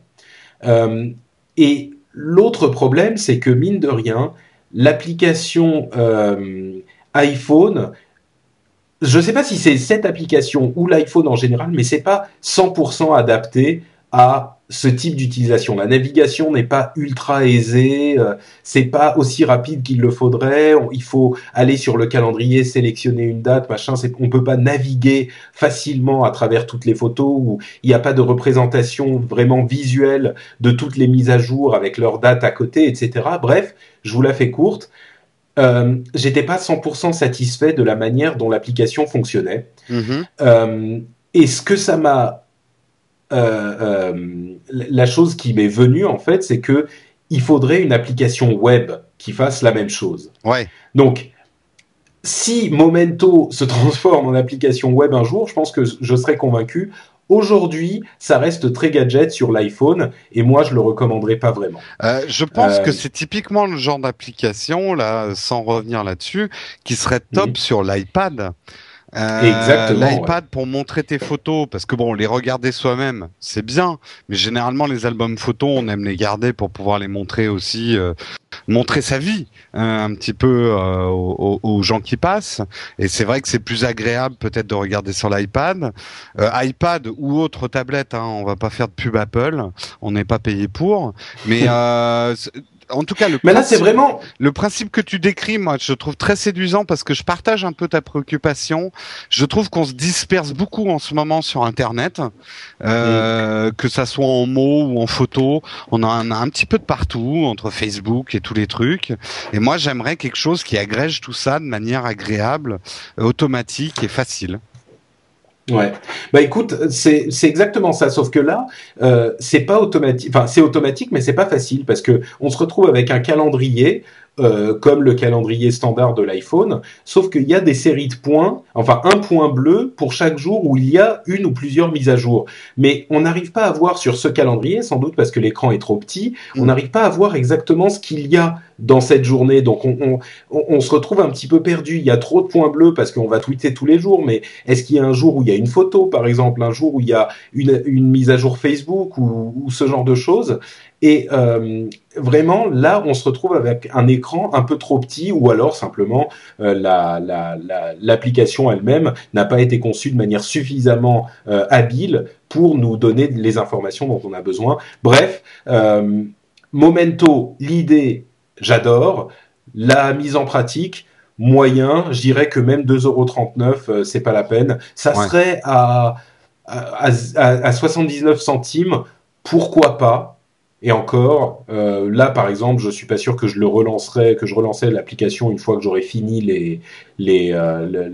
Euh, et l'autre problème, c'est que mine de rien, l'application euh, iPhone, je ne sais pas si c'est cette application ou l'iPhone en général, mais c'est pas 100% adapté à ce type d'utilisation. La navigation n'est pas ultra aisée, euh, c'est pas aussi rapide qu'il le faudrait. On- il faut aller sur le calendrier, sélectionner une date, machin. C'est, on peut pas naviguer facilement à travers toutes les photos où il n'y a pas de représentation vraiment visuelle de toutes les mises à jour avec leurs dates à côté, etc. Bref, je vous la fais courte. Euh, j'étais pas 100% satisfait de la manière dont l'application fonctionnait. Mhm. Euh, et ce que ça m'a, euh, euh, la chose qui m'est venue en fait, c'est que il faudrait une application web qui fasse la même chose. Ouais. Donc, si Momento se transforme en application web un jour, je pense que je serais convaincu. Aujourd'hui, ça reste très gadget sur l'iPhone et moi, je le recommanderais pas vraiment. Euh, je pense Euh, que c'est typiquement le genre d'application, là, sans revenir là-dessus, qui serait top sur l'iPad. Euh, Exactement, L'iPad pour montrer tes photos, parce que bon, les regarder soi-même, c'est bien, mais généralement les albums photos, on aime les garder pour pouvoir les montrer aussi, euh, montrer sa vie hein, un petit peu euh, aux, aux gens qui passent. Et c'est vrai que c'est plus agréable peut-être de regarder sur l'iPad, Euh, iPad ou autre tablette. Hein, on va pas faire de pub Apple, on n'est pas payé pour, mais [laughs] euh, en tout cas, le Mais là, c'est vraiment le principe que tu décris. Moi, je trouve très séduisant parce que je partage un peu ta préoccupation. Je trouve qu'on se disperse beaucoup en ce moment sur Internet, euh, que ça soit en mots ou en photos. On en a un petit peu de partout entre Facebook et tous les trucs. Et moi, j'aimerais quelque chose qui agrège tout ça de manière agréable, automatique et facile. Ouais. Bah écoute, c'est c'est exactement ça. Sauf que là, euh, c'est pas automatique. Enfin, c'est automatique, mais c'est pas facile parce que on se retrouve avec un calendrier euh, comme le calendrier standard de l'iPhone, sauf qu'il y a des séries de points, enfin un point bleu pour chaque jour où il y a une ou plusieurs mises à jour. Mais on n'arrive pas à voir sur ce calendrier, sans doute parce que l'écran est trop petit, on mm. n'arrive pas à voir exactement ce qu'il y a dans cette journée. Donc on, se retrouve un petit peu perdu. Il y a trop de points bleus parce qu'on va tweeter tous les jours, mais est-ce qu'il y a un jour où il y a une photo, par exemple, un jour où il y a une, mise à jour Facebook ou, ce genre de choses? Et euh, vraiment, là, on se retrouve avec un écran un peu trop petit, ou alors simplement euh, l'application elle-même n'a pas été conçue de manière suffisamment euh, habile pour nous donner les informations dont on a besoin. Bref, Momento, l'idée, j'adore. La mise en pratique, moyen, je dirais que même 2,39€, c'est pas la peine. Ça serait à, à, à 79 centimes, pourquoi pas? Et encore, euh, là par exemple, je suis pas sûr que je le relancerai, que je relancerai l'application une fois que j'aurai fini les les euh,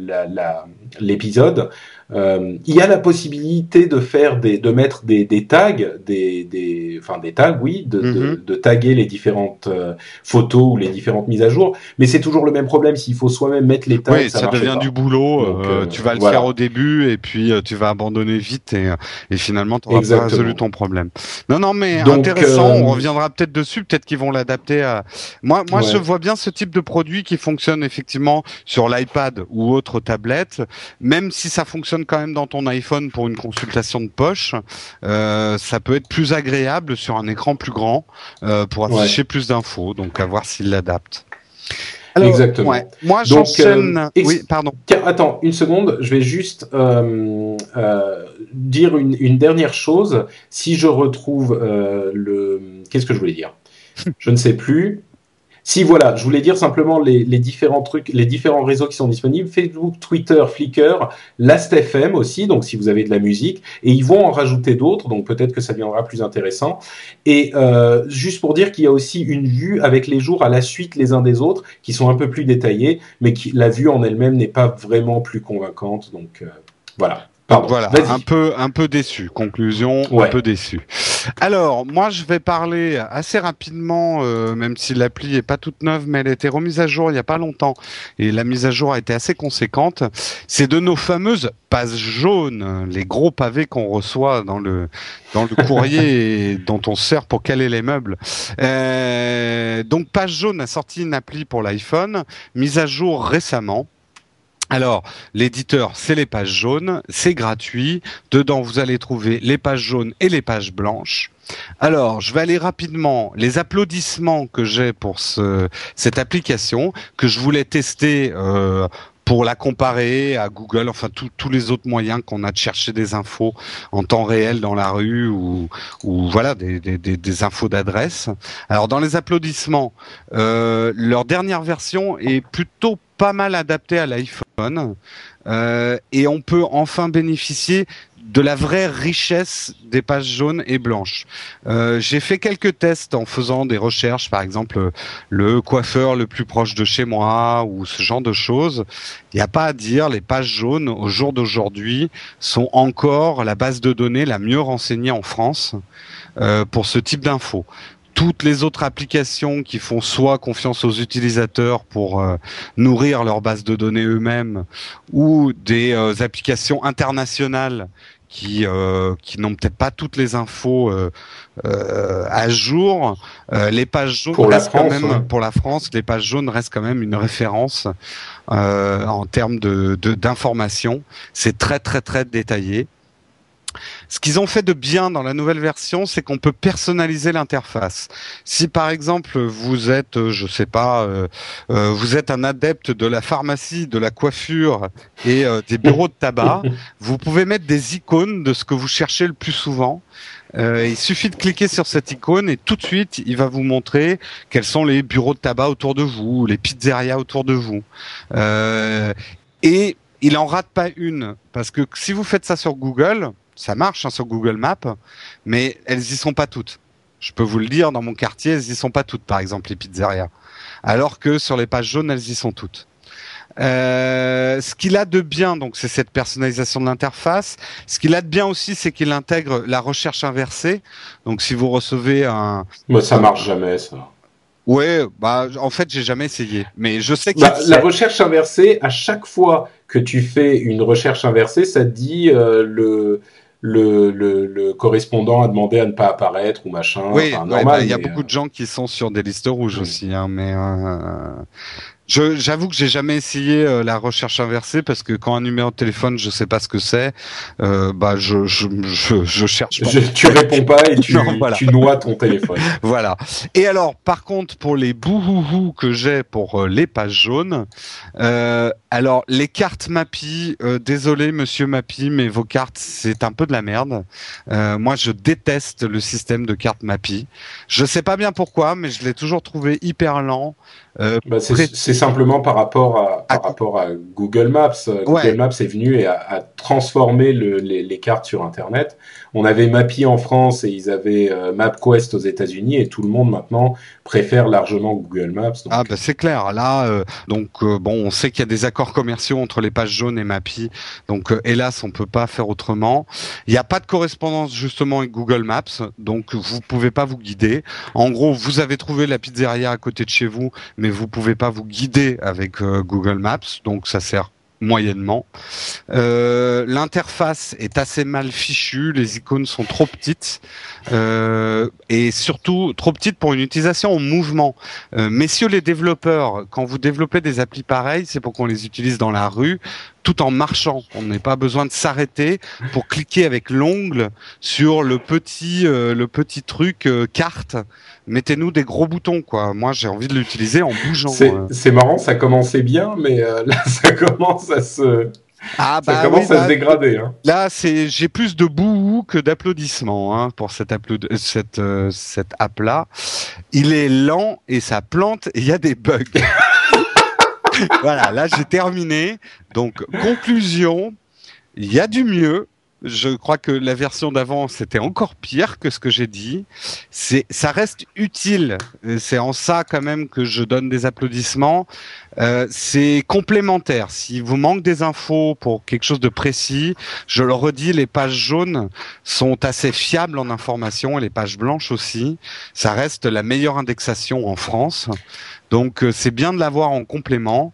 l'épisode. Euh, il y a la possibilité de faire des, de mettre des, des tags, des, des, enfin des tags, oui, de, mhm. de, taguer les différentes euh, photos ou les différentes mises à jour. Mais c'est toujours le même problème. S'il faut soi-même mettre les tags, oui, ça, devient du boulot. Euh, tu vas le faire au début et puis tu vas abandonner vite et, et finalement tu n'auras pas résolu ton problème. Non, non, mais intéressant. On reviendra peut-être dessus. Peut-être qu'ils vont l'adapter à. Moi, moi, je vois bien ce type de produit qui fonctionne effectivement sur l'iPad ou autre tablette, même si ça fonctionne quand même dans ton iPhone pour une consultation de poche, euh, ça peut être plus agréable sur un écran plus grand euh, pour afficher plus d'infos. Donc à voir s'il l'adapte. Exactement. Moi, j'enchaîne. Euh, oui, pardon. Tiens, attends une seconde. Je vais juste euh, euh, dire une, une, dernière chose. Si je retrouve euh, le, qu'est-ce que je voulais dire? Je ne sais plus. Si voilà, je voulais dire simplement les, différents trucs, les différents réseaux qui sont disponibles Facebook, Twitter, Flickr, Last.fm aussi. Donc si vous avez de la musique, et ils vont en rajouter d'autres, donc peut-être que ça deviendra plus intéressant. Et euh, juste pour dire qu'il y a aussi une vue avec les jours à la suite les uns des autres, qui sont un peu plus détaillés, mais qui la vue en elle-même n'est pas vraiment plus convaincante. Donc euh, voilà voilà, un peu, un peu déçu. Conclusion, un peu déçu. Alors, moi, je vais parler assez rapidement, euh, même si l'appli est pas toute neuve, mais elle a été remise à jour il y a pas longtemps, et la mise à jour a été assez conséquente. C'est de nos fameuses pages jaunes, les gros pavés qu'on reçoit dans le dans le courrier [laughs] dont on sert pour caler les meubles. Euh, donc, page jaune a sorti une appli pour l'iPhone, mise à jour récemment. Alors, l'éditeur, c'est les pages jaunes, c'est gratuit. Dedans, vous allez trouver les pages jaunes et les pages blanches. Alors, je vais aller rapidement. Les applaudissements que j'ai pour ce, cette application, que je voulais tester euh, pour la comparer à Google, enfin tous les autres moyens qu'on a de chercher des infos en temps réel dans la rue ou, voilà des infos d'adresse. Alors dans les applaudissements, euh, leur dernière version est plutôt pas mal adaptée à l'iPhone euh, et on peut enfin bénéficier de la vraie richesse des pages jaunes et blanches. Euh, j'ai fait quelques tests en faisant des recherches, par exemple le coiffeur le plus proche de chez moi ou ce genre de choses. Il n'y a pas à dire, les pages jaunes au jour d'aujourd'hui sont encore la base de données la mieux renseignée en France euh, pour ce type d'infos toutes les autres applications qui font soit confiance aux utilisateurs pour euh, nourrir leur base de données eux-mêmes ou des euh, applications internationales qui euh, qui n'ont peut-être pas toutes les infos à jour. les pages jaunes pour la France, quand même pour la France, les pages jaunes restent quand même une référence en termes de d'information. C'est très très très détaillé. Ce qu'ils ont fait de bien dans la nouvelle version, c'est qu'on peut personnaliser l'interface. Si par exemple vous êtes, euh, je sais pas, euh, euh, vous êtes un adepte de la pharmacie, de la coiffure et des bureaux de tabac, [laughs] vous pouvez mettre des icônes de ce que vous cherchez le plus souvent. il suffit de cliquer sur cette icône et tout de suite, il va vous montrer quels sont les bureaux de tabac autour de vous, les pizzerias autour de vous. et il en rate pas une parce que si vous faites ça sur Google, ça marche hein, sur Google Maps, mais elles y sont pas toutes. Je peux vous le dire, dans mon quartier, elles y sont pas toutes, par exemple les pizzerias. Alors que sur les pages jaunes, elles y sont toutes. Euh, ce qu'il a de bien, donc, c'est cette personnalisation de l'interface. Ce qu'il a de bien aussi, c'est qu'il intègre la recherche inversée. Donc, si vous recevez un, moi, ça marche jamais, ça. Ouais, bah, en fait, j'ai jamais essayé, mais je sais que bah, la recherche inversée, à chaque fois que tu fais une recherche inversée, ça dit euh, le le, le, correspondant a demandé à ne pas apparaître ou machin. Oui, bah, il y a beaucoup euh, de gens qui sont sur des listes rouges aussi, hein, mais euh, j'avoue que j'ai jamais essayé euh, la recherche inversée parce que quand un numéro de téléphone, je sais pas ce que c'est, euh, bah je, je, je, je cherche pas. tu réponds pas et [laughs] tu, tu noies ton téléphone. [laughs] voilà. Et alors, par contre, pour les bouhouhou que j'ai pour euh, les pages jaunes, euh, alors les cartes Mappy, désolé Monsieur Mappy, mais vos cartes c'est un peu de la merde. moi, je déteste le système de cartes Mappy. Je sais pas bien pourquoi, mais je l'ai toujours trouvé hyper lent. Euh, bah c'est simplement par rapport à, par rapport à Google Maps. Google Maps est venu et a, a transformé le, les, les, cartes sur Internet. On avait Mappy en France et ils avaient euh, MapQuest aux États-Unis et tout le monde maintenant préfère largement Google Maps. Ah bah c'est clair. Là, euh, donc euh, bon, on sait qu'il y a des accords commerciaux entre les pages jaunes et Mappy. Donc hélas, on peut pas faire autrement. Il n'y a pas de correspondance justement avec Google Maps, donc vous pouvez pas vous guider. En gros, vous avez trouvé la pizzeria à côté de chez vous mais vous pouvez pas vous guider avec Google Maps, donc ça sert moyennement. Euh, l'interface est assez mal fichue, les icônes sont trop petites euh, et surtout trop petites pour une utilisation en mouvement. messieurs les développeurs, quand vous développez des applis pareilles, c'est pour qu'on les utilise dans la rue tout en marchant. On n'a pas besoin de s'arrêter pour cliquer avec l'ongle sur le petit le petit truc carte mettez-nous des gros boutons, quoi. Moi, j'ai envie de l'utiliser en bougeant. C'est marrant, ça commençait bien, mais euh, là, [laughs] ça commence à se. Ah bah ça commence à se dégrader. Hein. Là, c'est j'ai plus de bouhou que d'applaudissements hein, pour cette, cette, euh, cette app là. Il est lent et ça plante et il y a des bugs. [laughs] voilà, là j'ai terminé. Donc conclusion, il y a du mieux, je crois que la version d'avant c'était encore pire que ce que j'ai dit. C'est, ça reste utile. C'est en ça quand même que je donne des applaudissements. Euh, c'est complémentaire. Si vous manque des infos pour quelque chose de précis, je le redis, les pages jaunes sont assez fiables en information et les pages blanches aussi. Ça reste la meilleure indexation en France. Donc euh, c'est bien de l'avoir en complément.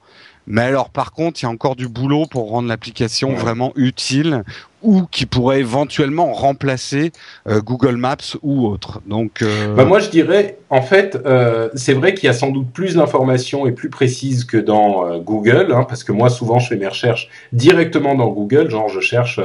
Mais alors, par contre, il y a encore du boulot pour rendre l'application vraiment utile ou qui pourrait éventuellement remplacer euh, Google Maps ou autre. Donc, euh... bah moi je dirais, en fait, euh, c'est vrai qu'il y a sans doute plus d'informations et plus précises que dans euh, Google, hein, parce que moi souvent je fais mes recherches directement dans Google, genre je cherche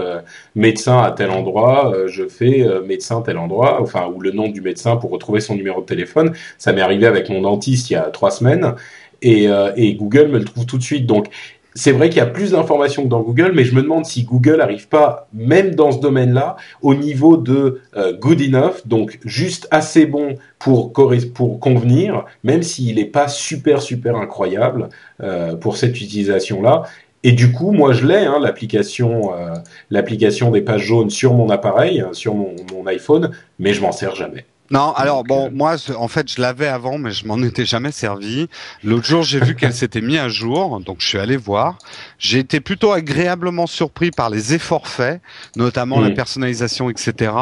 médecin à tel endroit, je fais médecin à tel endroit, enfin ou le nom du médecin pour retrouver son numéro de téléphone. Ça m'est arrivé avec mon dentiste il y a trois semaines. Et, et, Google me le trouve tout de suite. Donc c'est vrai qu'il y a plus d'informations que dans Google, mais je me demande si Google n'arrive pas, même dans ce domaine-là, au niveau de euh, good enough, donc juste assez bon pour, convenir, même s'il n'est pas super, super incroyable euh, pour cette utilisation-là. Et du coup, moi, je l'ai, hein, l'application, euh, l'application des pages jaunes sur mon appareil, sur mon, mon iPhone, mais je m'en sers jamais. Non, alors bon, euh, moi, en fait, je l'avais avant, mais je m'en étais jamais servi. L'autre jour, j'ai vu [laughs] qu'elle s'était mise à jour, donc je suis allé voir. J'ai été plutôt agréablement surpris par les efforts faits, notamment la mm. personnalisation, etc.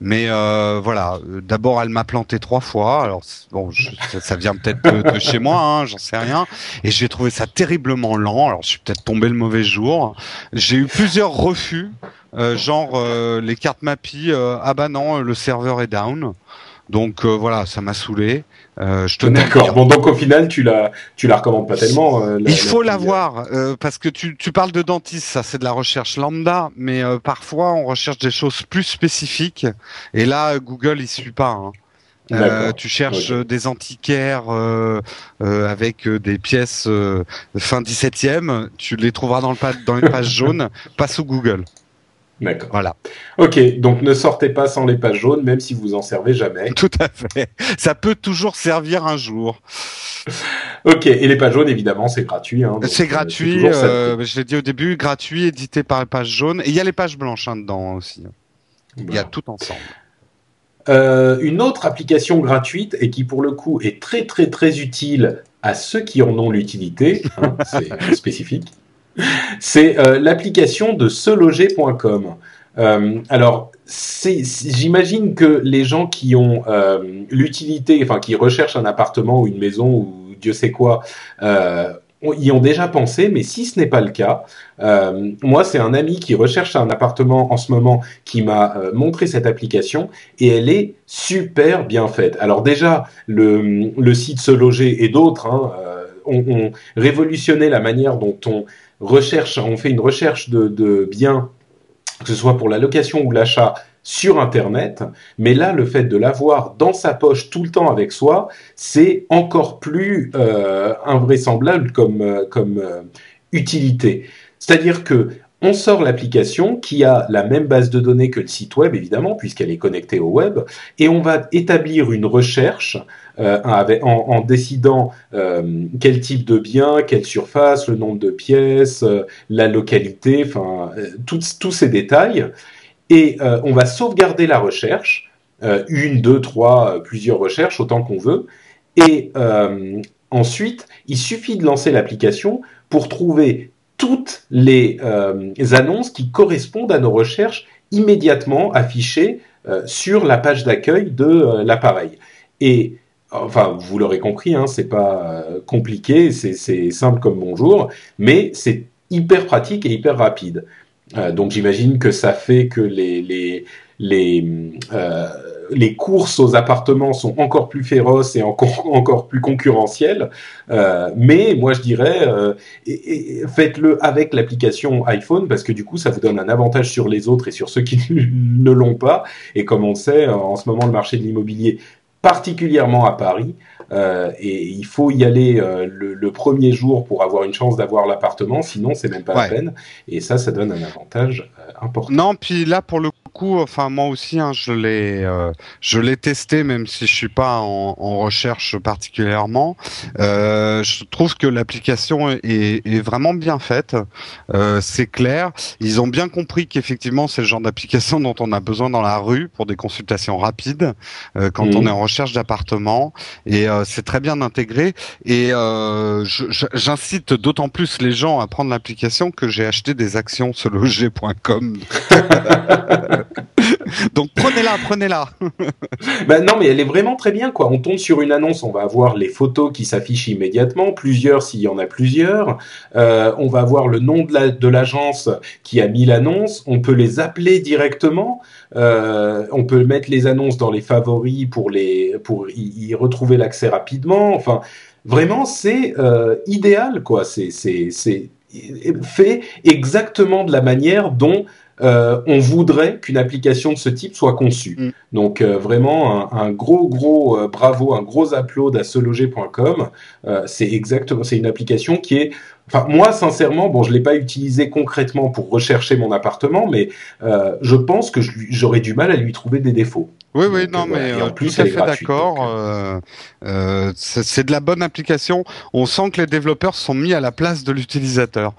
Mais euh, voilà, d'abord, elle m'a planté trois fois. Alors bon, ça, vient peut-être de, chez moi, hein, j'en sais rien. Et j'ai trouvé ça terriblement lent. Alors, je suis peut-être tombé le mauvais jour. J'ai eu plusieurs refus. Euh, genre les cartes Mappy, ah bah non, le serveur est down. Donc voilà, ça m'a saoulé. Euh, je te D'accord. Bon, donc au final, tu la, tu la recommandes pas tellement. Euh, Il faut l'avoir euh, parce que tu, tu parles de dentiste, ça c'est de la recherche lambda, mais euh, parfois on recherche des choses plus spécifiques. Et là, Google il suit pas. Hein. Euh, tu cherches des antiquaires euh, avec des pièces fin 17e, tu les trouveras dans, le dans les pages jaunes, pas sous Google. D'accord. Voilà. Ok, donc ne sortez pas sans les pages jaunes, même si vous en servez jamais. Tout à fait. Ça peut toujours servir un jour. ok, et les pages jaunes, évidemment, c'est gratuit. Hein, c'est euh, gratuit, euh, je l'ai dit au début, gratuit, édité par les pages jaunes. Et il y a les pages blanches hein, dedans aussi. Il y a tout ensemble. Euh, une autre application gratuite et qui pour le coup est très très très utile à ceux qui en ont l'utilité, hein, c'est [laughs] spécifique, c'est euh, l'application de seloger.com. Euh, alors, j'imagine que les gens qui ont euh, l'utilité, enfin qui recherchent un appartement ou une maison ou Dieu sait quoi, y ont déjà pensé, mais si ce n'est pas le cas, moi c'est un ami qui recherche un appartement en ce moment qui m'a montré cette application et elle est super bien faite. Alors déjà le, site Se Loger et d'autres hein, ont, révolutionné la manière dont on recherche, on fait une recherche de, de biens, que ce soit pour la location ou l'achat, sur Internet, mais là, le fait de l'avoir dans sa poche tout le temps avec soi, c'est encore plus euh, invraisemblable comme, euh, euh, utilité. C'est-à-dire que on sort l'application qui a la même base de données que le site web, évidemment, puisqu'elle est connectée au web, et on va établir une recherche euh, en, décidant euh, quel type de bien, quelle surface, le nombre de pièces, euh, la localité, enfin, tous ces détails. Et on va sauvegarder la recherche, une, deux, trois, plusieurs recherches, autant qu'on veut. Et ensuite, il suffit de lancer l'application pour trouver toutes les, annonces qui correspondent à nos recherches immédiatement affichées sur la page d'accueil de l'appareil. Et enfin, vous l'aurez compris, hein, c'est pas compliqué, c'est simple comme bonjour, mais c'est hyper pratique et hyper rapide. donc j'imagine que ça fait que les les courses aux appartements sont encore plus féroces et encore, [laughs] plus concurrentielles. Euh, mais moi, je dirais, euh, faites-le avec l'application iPhone parce que du coup, ça vous donne un avantage sur les autres et sur ceux qui [laughs] ne l'ont pas. Et comme on sait, en ce moment, le marché de l'immobilier, particulièrement à Paris, euh, et il faut y aller euh, le, le, premier jour pour avoir une chance d'avoir l'appartement, sinon c'est même pas la peine. Et ça, ça donne un avantage euh, important. Non, puis là pour le coup, enfin moi aussi, hein, je l'ai, euh, je l'ai testé, même si je suis pas en, en recherche particulièrement. Euh, je trouve que l'application est, est, vraiment bien faite. Euh, c'est clair. Ils ont bien compris qu'effectivement c'est le genre d'application [laughs] dont on a besoin dans la rue pour des consultations rapides quand on mmh. est en recherche d'appartement. Et c'est très bien intégré. Et j'incite d'autant plus les gens à prendre l'application que j'ai acheté des actions sur loger.com. [laughs] [laughs] Donc prenez-la, prenez-la. [laughs] ben non, mais elle est vraiment très bien quoi. On tombe sur une annonce, on va avoir les photos qui s'affichent immédiatement, plusieurs s'il y en a plusieurs. Euh, on va avoir le nom de l'agence qui a mis l'annonce. On peut les appeler directement. Euh, on peut mettre les annonces dans les favoris pour les pour y, retrouver l'accès rapidement. Enfin, vraiment, c'est euh, idéal quoi. C'est fait exactement de la manière dont euh, on voudrait qu'une application de ce type soit conçue. Mm. Donc euh, vraiment un, gros gros euh, bravo, un gros upload à seloger.com. c'est exactement, c'est une application qui est Enfin, moi, sincèrement, bon, je l'ai pas utilisé concrètement pour rechercher mon appartement, mais je pense que j'aurais du mal à lui trouver des défauts. Oui, oui, non, mais en plus, tout à fait d'accord. Euh, euh, c'est de la bonne application. On sent que les développeurs sont mis à la place de l'utilisateur.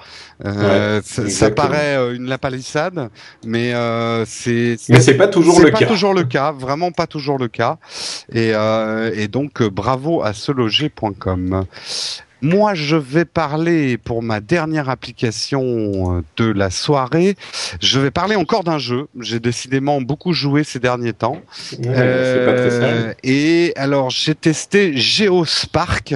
Euh, ça, paraît une lapalissade, mais c'est. Mais c'est pas toujours le pas toujours le cas, vraiment pas toujours le cas. Et, et donc, bravo à seloger.com. Moi, je vais parler pour ma dernière application euh, de la soirée. Je vais parler encore d'un jeu. J'ai décidément beaucoup joué ces derniers temps. euh, et alors, j'ai testé Geospark,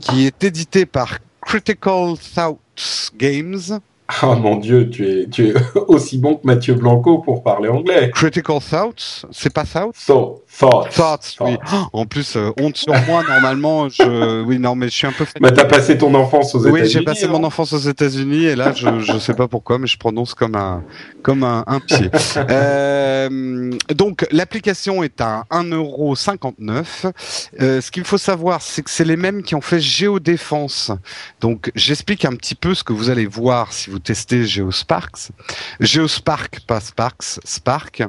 qui est édité par Critical Thoughts Games. Oh mon dieu, tu es, tu es [laughs] aussi bon que Mathieu Blanco pour parler anglais. Critical Thoughts, c'est pas Thoughts? So, thoughts. Thoughts, oui. En plus, euh, honte sur moi, normalement, je, oui, non, mais je suis un peu Bah, t'as passé ton enfance aux États-Unis. Oui, j'ai passé hein. mon enfance aux États-Unis et là, je, je sais pas pourquoi, mais je prononce comme un, comme un, un pied. [laughs] euh, donc, l'application est à 1,59€. Euh, ce qu'il faut savoir, c'est que c'est les mêmes qui ont fait Géodéfense. Donc, j'explique un petit peu ce que vous allez voir si vous testez Geosparks. Geospark, pas Sparks, Spark.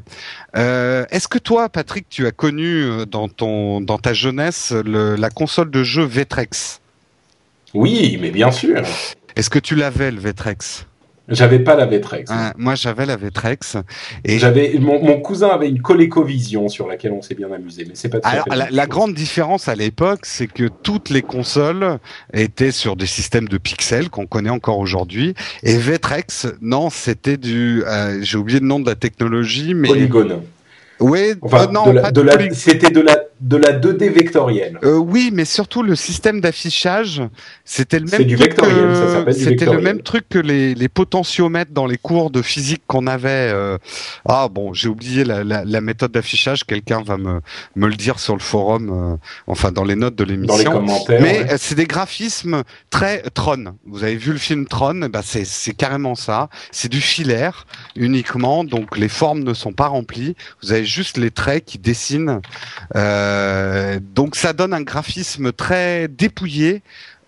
Euh, Est-ce que toi, Patrick, tu as connu euh, dans ton, dans ta jeunesse le, la console de jeu Vtrex Oui, mais bien sûr. Est-ce que tu l'avais le Vtrex? J'avais pas la Vtrex. Ah, Moi, j'avais la Vtrex. Et J'avais mon, mon cousin avait une ColecoVision sur laquelle on s'est bien amusé, mais c'est pas. Tout à Alors, fait la, grande différence à l'époque, c'est que toutes les consoles étaient sur des systèmes de pixels qu'on connaît encore aujourd'hui. Et Vtrex, non, c'était du, euh, j'ai oublié le nom de la technologie, mais polygone. Oui, Enfin, euh, non, de la- de la- c'était de la de la 2D vectorielle. Euh, oui, mais surtout le système d'affichage, c'était le même du truc vectoriel, que- du c'était le même truc que les, les potentiomètres dans les cours de physique qu'on avait. euh, Ah bon, j'ai oublié la, la, la méthode d'affichage. Quelqu'un va me me le dire sur le forum, euh, enfin dans les notes de Dans les l'émission. commentaires. Mais ouais. euh, c'est des graphismes très Tron. Vous avez vu le film Tron bah c'est c'est carrément ça. C'est du filaire uniquement, donc les formes ne sont pas remplies. Vous avez juste les traits qui dessinent. Euh, donc ça donne un graphisme très dépouillé,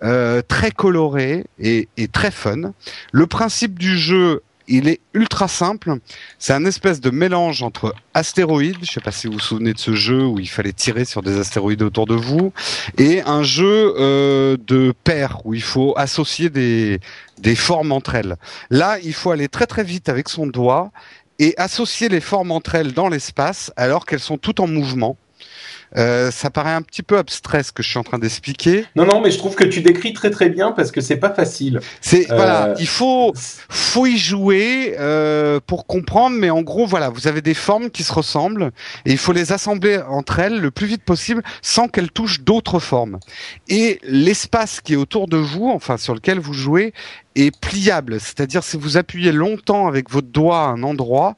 euh, très coloré et, très fun. Le principe du jeu, il est ultra simple. C'est un espèce de mélange entre astéroïdes, je sais pas si vous vous souvenez de ce jeu où il fallait tirer sur des astéroïdes autour de vous, et un jeu euh, de paires où il faut associer des formes entre elles. Là, il faut aller très très vite avec son doigt et associer les formes entre elles dans l'espace alors qu'elles sont toutes en mouvement. Euh, ça paraît un petit peu abstrait ce que je suis en train d'expliquer. Non, non, mais je trouve que tu décris très très bien parce que c'est pas facile. C'est Euh, voilà, il faut faut y jouer euh, pour comprendre, mais en gros voilà, vous avez des formes qui se ressemblent et il faut les assembler entre elles le plus vite possible sans qu'elles touchent d'autres formes. Et l'espace qui est autour de vous, enfin sur lequel vous jouez, est pliable, c'est-à-dire si vous appuyez longtemps avec votre doigt à un endroit,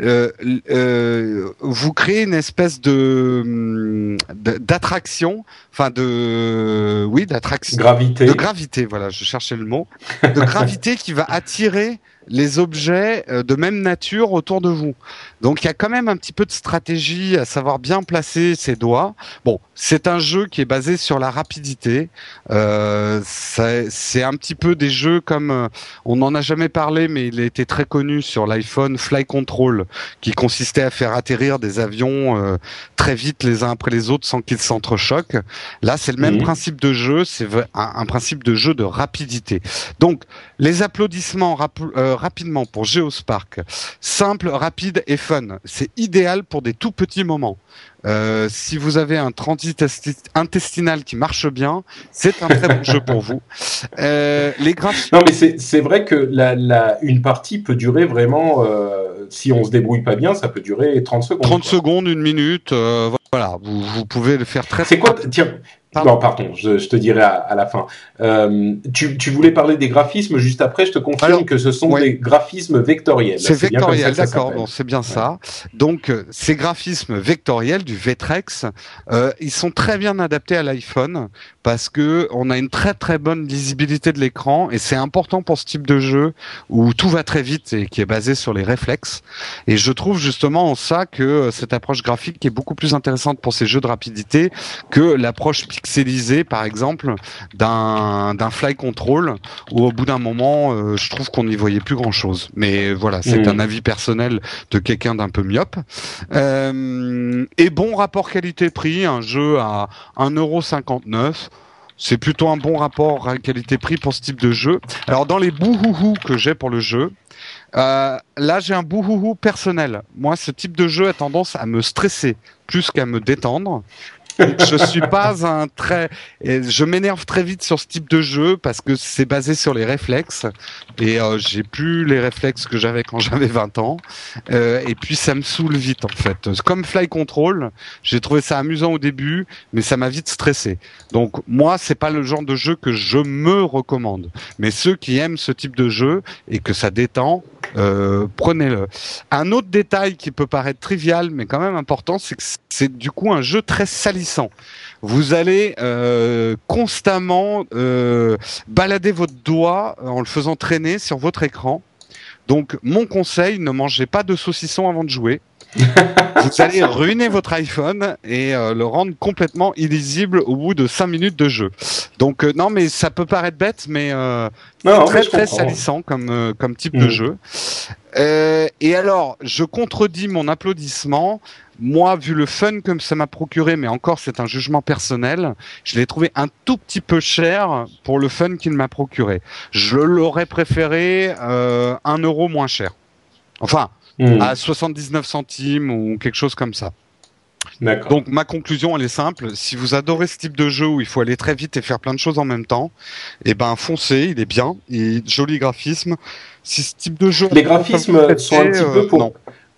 euh, euh, vous créez une espèce de hum, de- d'attraction, enfin de oui d'attraction Gravité. de gravité, voilà, je cherchais le mot, de [laughs] gravité qui va attirer les objets euh, de même nature autour de vous. Donc il y a quand même un petit peu de stratégie à savoir bien placer ses doigts. Bon, c'est un jeu qui est basé sur la rapidité. Euh, c'est un petit peu des jeux comme euh, on n'en a jamais parlé, mais il a été très connu sur l'iPhone Fly Control, qui consistait à faire atterrir des avions euh, très vite les uns après les autres sans qu'ils s'entrechoquent. Là, c'est le même principe de jeu, c'est un, un principe de jeu de rapidité. Donc, les applaudissements rap- euh, rapidement pour Geospark. Simple, rapide et fun. C'est idéal pour des tout petits moments. Euh, si vous avez un transit esti- intestinal qui marche bien, c'est un très bon jeu pour vous. Euh, les graphiques. Non, mais c'est vrai que la, la, une partie peut durer vraiment, euh, si on se débrouille pas bien, ça peut durer 30 secondes. 30 quoi. secondes, une minute, euh, voilà, vous, vous pouvez le faire très C'est quoi. Tiens. Pardon. Non, pardon, je, je te dirai à, à la fin. Euh, tu, tu voulais parler des graphismes juste après. Je te confirme Alors, que ce sont ouais. des graphismes vectoriels. C'est vectoriel, d'accord, bon, c'est bien ça. Donc, euh, ces graphismes vectoriels du Vtrex, euh, ils sont très bien adaptés à l'iPhone parce que on a une très très bonne lisibilité de l'écran et c'est important pour ce type de jeu où tout va très vite et qui est basé sur les réflexes. Et je trouve justement en ça que euh, cette approche graphique est beaucoup plus intéressante pour ces jeux de rapidité que l'approche pixelisée, par exemple, d'un d'un fly control où au bout d'un moment, euh, je trouve qu'on n'y voyait plus grand chose. Mais voilà, c'est Mhm. un avis personnel de quelqu'un d'un peu myope. Euh, et bon rapport qualité-prix, un jeu à 1,59€. C'est plutôt un bon rapport qualité-prix pour ce type de jeu. Alors dans les bouhouhou que j'ai pour le jeu, euh, là j'ai un bouhouhou personnel. Moi, ce type de jeu a tendance à me stresser plus qu'à me détendre. Je suis pas un très, je m'énerve très vite sur ce type de jeu parce que c'est basé sur les réflexes et euh, j'ai plus les réflexes que j'avais quand j'avais 20 ans euh, et puis ça me saoule vite en fait. Comme Fly Control, j'ai trouvé ça amusant au début, mais ça m'a vite stressé. Donc moi, c'est pas le genre de jeu que je me recommande. Mais ceux qui aiment ce type de jeu et que ça détend, euh, prenez-le. Un autre détail qui peut paraître trivial, mais quand même important, c'est que c'est du coup un jeu très salissant. Vous allez euh, constamment euh, balader votre doigt en le faisant traîner sur votre écran. Donc, mon conseil, ne mangez pas de saucisson avant de jouer. [laughs] vous allez ruiner votre iPhone et euh, le rendre complètement illisible au bout de 5 minutes de jeu. Donc euh, non, mais ça peut paraître bête, mais euh, très très salissant comme comme type de mm. jeu. et alors, je contredis mon applaudissement. Moi, vu le fun que ça m'a procuré, mais encore c'est un jugement personnel, je l'ai trouvé un tout petit peu cher pour le fun qu'il m'a procuré. Je l'aurais préféré un euro moins cher. Enfin, Hmm. à 79 centimes ou quelque chose comme ça. Donc ma conclusion elle est simple, si vous adorez ce type de jeu où il faut aller très vite et faire plein de choses en même temps, eh ben foncez, il est bien, il joli graphisme. Si ce type de jeu Les graphismes sont un petit peu euh, pour,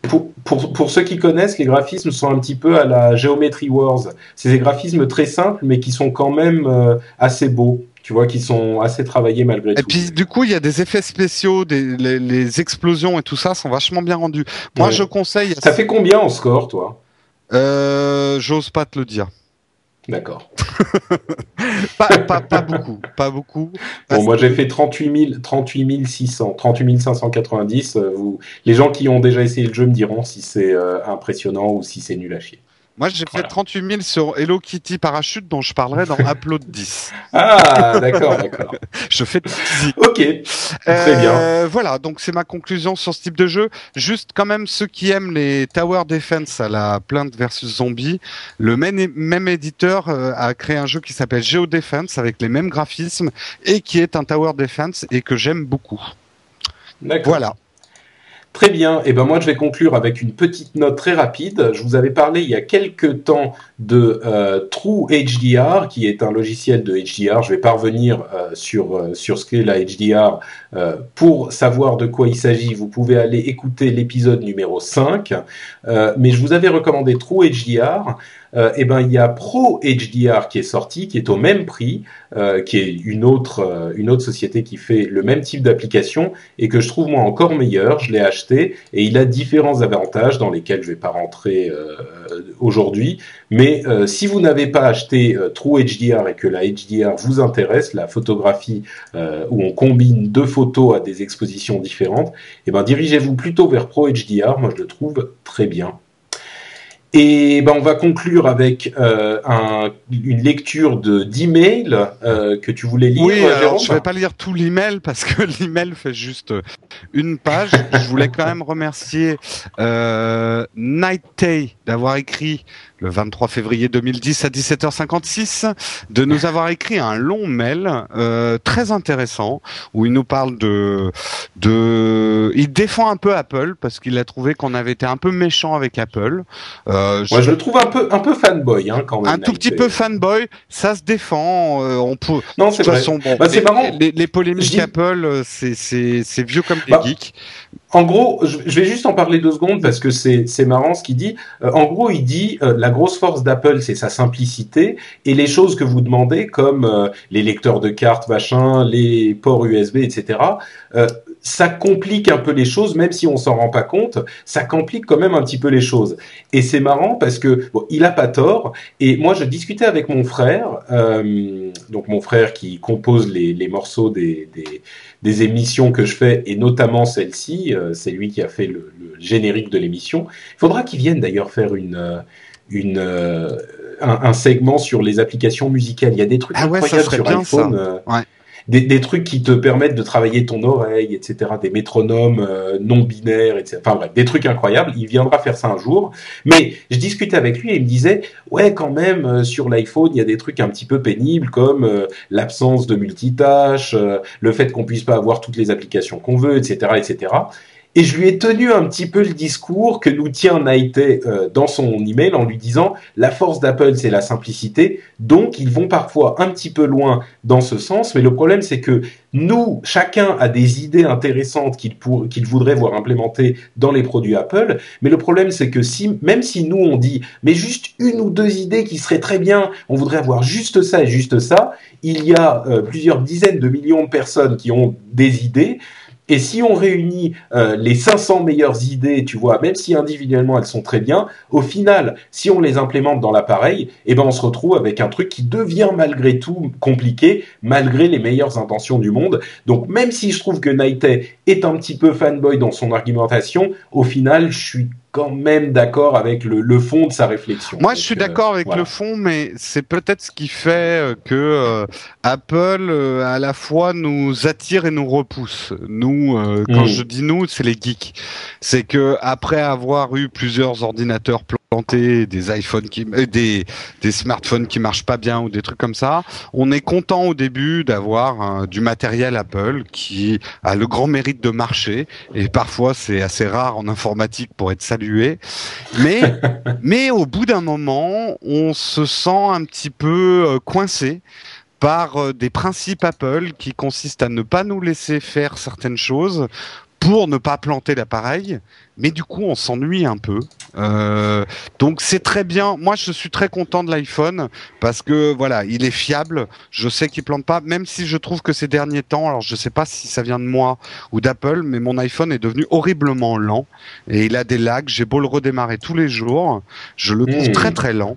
pour, pour, pour, ceux qui connaissent, les graphismes sont un petit peu à la Geometry Wars. C'est des graphismes très simples mais qui sont quand même euh, assez beaux tu vois, qui sont assez travaillés malgré tout. Et puis du coup, il y a des effets spéciaux, des, les, explosions et tout ça sont vachement bien rendus. Moi, je conseille. Ça fait combien en score, toi? Euh, J'ose pas te le dire. D'accord. [laughs] pas, pas, pas, beaucoup, pas beaucoup. Bon, moi j'ai fait 38, 38 600, 38 590. vous... Les gens qui ont déjà essayé le jeu me diront si c'est euh, impressionnant ou si c'est nul à chier. Moi, j'ai fait 38 000 sur Hello Kitty Parachute, dont je parlerai dans [laughs] Upload 10. Ah, d'accord, d'accord. [laughs] je fais Ok, très bien. Euh, voilà, donc c'est ma conclusion sur ce type de jeu. Juste quand même ceux qui aiment les Tower Defense à la plainte versus zombie, le même, même éditeur euh, a créé un jeu qui s'appelle Geo Defense avec les mêmes graphismes et qui est un Tower Defense et que j'aime beaucoup. Voilà. Très bien. Et eh ben moi, je vais conclure avec une petite note très rapide. Je vous avais parlé il y a quelques temps de euh, True HDR, qui est un logiciel de HDR. Je vais pas revenir euh, sur euh, sur ce qu'est la HDR. pour savoir de quoi il s'agit, vous pouvez aller écouter l'épisode numéro 5. mais je vous avais recommandé True HDR euh, eh ben il y a Pro HDR qui est sorti, qui est au même prix, euh, qui est une autre euh, une autre société qui fait le même type d'application et que je trouve moi encore meilleur. Je l'ai acheté et il a différents avantages dans lesquels je vais pas rentrer aujourd'hui. Mais si vous n'avez pas acheté True HDR et que la HDR vous intéresse, la photographie où on combine deux photos à des expositions différentes, eh ben dirigez-vous plutôt vers Pro HDR. Moi je le trouve très bien. Et ben on va conclure avec euh, un, une lecture de d'email euh, que tu voully lire. Oui, alors, je vais pas lire tout l'email parce que [laughs] l'email fait juste une page. je voulais quand même remercier euh, Night Tay d'avoir écrit le 23 février 2010 à 17h56 de nous avoir écrit un long mail euh, très intéressant où il nous parle de de il défend un peu Apple parce qu'il a trouvé qu'on avait été un peu méchant avec Apple. Euh, Moi je... le trouve un peu un peu fanboy hein, quand même. Un tout petit peu fanboy, ça se défend. Euh, on peut. Non c'est bon, bah, les. Les, les, polémiques Apple, euh, c'est c'est c'est vieux comme des bah, geeks. En gros, je vais juste en parler deux secondes parce que c'est marrant ce qu'il dit. Euh, en gros, il dit euh, la grosse force d'Apple, c'est sa simplicité et les choses que vous demandez, comme euh, les lecteurs de cartes, machin, les ports USB, etc. ça complique un peu les choses, même si on s'en rend pas compte. Ça complique quand même un petit peu les choses. Et c'est marrant parce que bon, il a pas tort. Et moi, je discutais avec mon frère, donc mon frère qui compose les, les morceaux des, des des émissions que je fais, et notamment celle-ci. Euh, c'est lui qui a fait le, générique de l'émission. Il faudra qu'il vienne d'ailleurs faire une, euh, une, euh, un, segment sur les applications musicales. Il y a des trucs ah incroyables sur iPhone des, des, trucs qui te permettent de travailler ton oreille, etc. Des métronomes euh, non binaires, etc. Enfin bref, des trucs incroyables. Il viendra faire ça un jour. Mais je discutais avec lui et il me disait, ouais, quand même, euh, sur l'iPhone, il y a des trucs un petit peu pénibles comme euh, l'absence de multitâche, le fait qu'on puisse pas avoir toutes les applications qu'on veut, etc., etc. Et je lui ai tenu un petit peu le discours que nous tient Naïté euh, dans son email en lui disant la force d'Apple c'est la simplicité, donc ils vont parfois un petit peu loin dans ce sens, mais le problème c'est que nous, chacun a des idées intéressantes qu'il voudrait voir implémentées dans les produits Apple, mais le problème c'est que si même si nous on dit mais juste une ou deux idées qui seraient très bien, on voudrait avoir juste ça et juste ça, il y a euh, plusieurs dizaines de millions de personnes qui ont des idées et si on réunit euh, les 500 meilleures idées, tu vois, même si individuellement elles sont très bien, au final, si on les implémente dans l'appareil, eh ben on se retrouve avec un truc qui devient malgré tout compliqué, malgré les meilleures intentions du monde. Donc même si je trouve que Naïté est un petit peu fanboy dans son argumentation, au final, je suis quand même d'accord avec le, fond de sa réflexion. Moi, je suis d'accord avec le fond, mais c'est peut-être ce qui fait euh, que euh, Apple, euh, à la fois, nous attire et nous repousse. Nous, quand mm. je dis nous, c'est les geeks. C'est que après avoir eu plusieurs ordinateurs plantés, des iPhones qui, des, des smartphones qui marchent pas bien ou des trucs comme ça, on est content au début d'avoir du matériel Apple qui a le grand mérite de marcher. Et parfois, c'est assez rare en informatique pour être salué mais, [laughs] mais au bout d'un moment, on se sent un petit peu euh, coincé par euh, des principes Apple qui consistent à ne pas nous laisser faire certaines choses pour ne pas planter l'appareil, mais du coup on s'ennuie un peu. Euh, donc c'est très bien. Moi je suis très content de l'iPhone parce que voilà, il est fiable. Je sais qu'il plante pas, même si je trouve que ces derniers temps, alors je sais pas si ça vient de moi ou d'Apple, mais mon iPhone est devenu horriblement lent et il a des lags. J'ai beau le redémarrer tous les jours, je le trouve hmm. très très lent.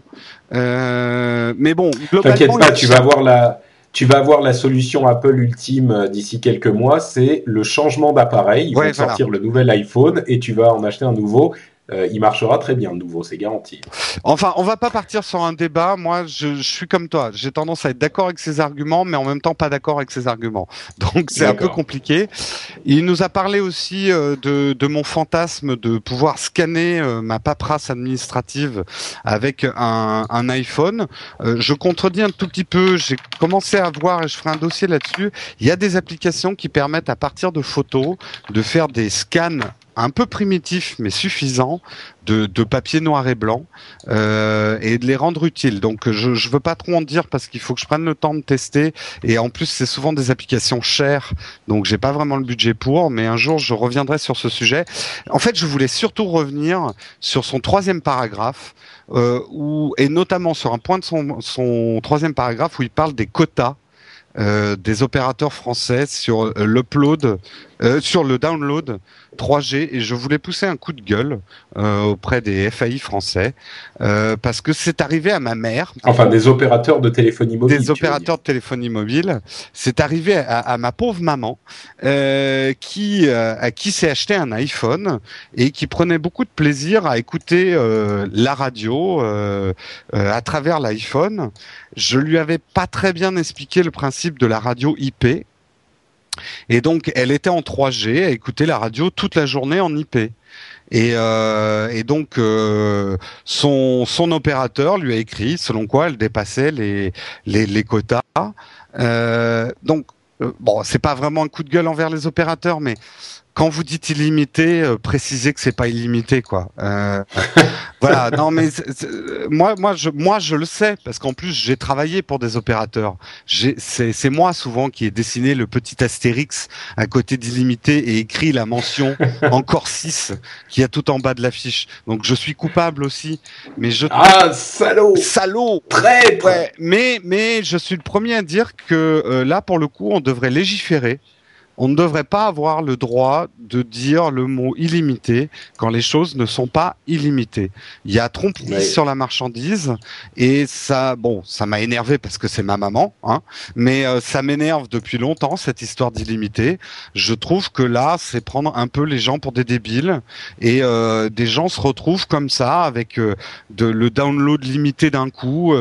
Euh, mais bon, t'inquiète pas, tu vas voir la tu vas avoir la solution Apple ultime euh, d'ici quelques mois, c'est le changement d'appareil. Ils vont sortir le nouvel iPhone et tu vas en acheter un nouveau euh, il marchera très bien de nouveau, c'est garanti. Enfin, on va pas partir sur un débat. Moi, je, je suis comme toi. J'ai tendance à être d'accord avec ses arguments, mais en même temps pas d'accord avec ses arguments. [laughs] Donc c'est un peu compliqué. Il nous a parlé aussi euh, de, de, mon fantasme de pouvoir scanner euh, ma paperasse administrative avec un, un iPhone. je contredis un tout petit peu. J'ai commencé à voir et je ferai un dossier là-dessus. Il y a des applications qui permettent à partir de photos de faire des scans un peu primitif mais suffisant de, de papier noir et blanc euh, et de les rendre utiles. Donc je ne veux pas trop en dire parce qu'il faut que je prenne le temps de tester et en plus c'est souvent des applications chères donc j'ai pas vraiment le budget pour. Mais un jour je reviendrai sur ce sujet. En fait je voulais surtout revenir sur son troisième paragraphe euh, où, et notamment sur un point de son, son troisième paragraphe où il parle des quotas euh, des opérateurs français sur l'upload, euh, sur le download 3G et je voulais pousser un coup de gueule euh, auprès des FAI français euh, parce que c'est arrivé à ma mère. Enfin, des opérateurs de téléphonie mobile. Des opérateurs de téléphonie mobile. C'est arrivé à, à, ma pauvre maman euh, qui à qui s'est acheté un iPhone et qui prenait beaucoup de plaisir à écouter la radio à travers l'iPhone. Je lui avais pas très bien expliqué le principe de la radio IP et donc, elle était en 3G à écouter la radio toute la journée en IP. Et, euh, et donc, euh, son, son opérateur lui a écrit selon quoi elle dépassait les, les, les quotas. Euh, donc, euh, bon, c'est pas vraiment un coup de gueule envers les opérateurs, mais quand vous dites illimité, euh, précisez que c'est pas illimité, quoi. Euh, [laughs] voilà. Non, mais moi, moi, je, moi, je le sais parce qu'en plus, j'ai travaillé pour des opérateurs. C'est moi souvent qui ai dessiné le petit astérix à côté d'illimité et écrit la mention [laughs] encore 6 qui a tout en bas de l'affiche. Donc, je suis coupable aussi. Mais je ah salaud, salaud, très ouais, mais mais je suis le premier à dire que euh, là, pour le coup, on devrait légiférer on ne devrait pas avoir le droit de dire le mot illimité quand les choses ne sont pas illimitées. Il y a tromperie sur la marchandise et ça, bon, ça m'a énervé parce que c'est ma maman, hein, mais euh, ça m'énerve depuis longtemps cette histoire d'illimité. Je trouve que là, c'est prendre un peu les gens pour des débiles et euh, des gens se retrouvent comme ça avec euh, de, le download limité d'un coup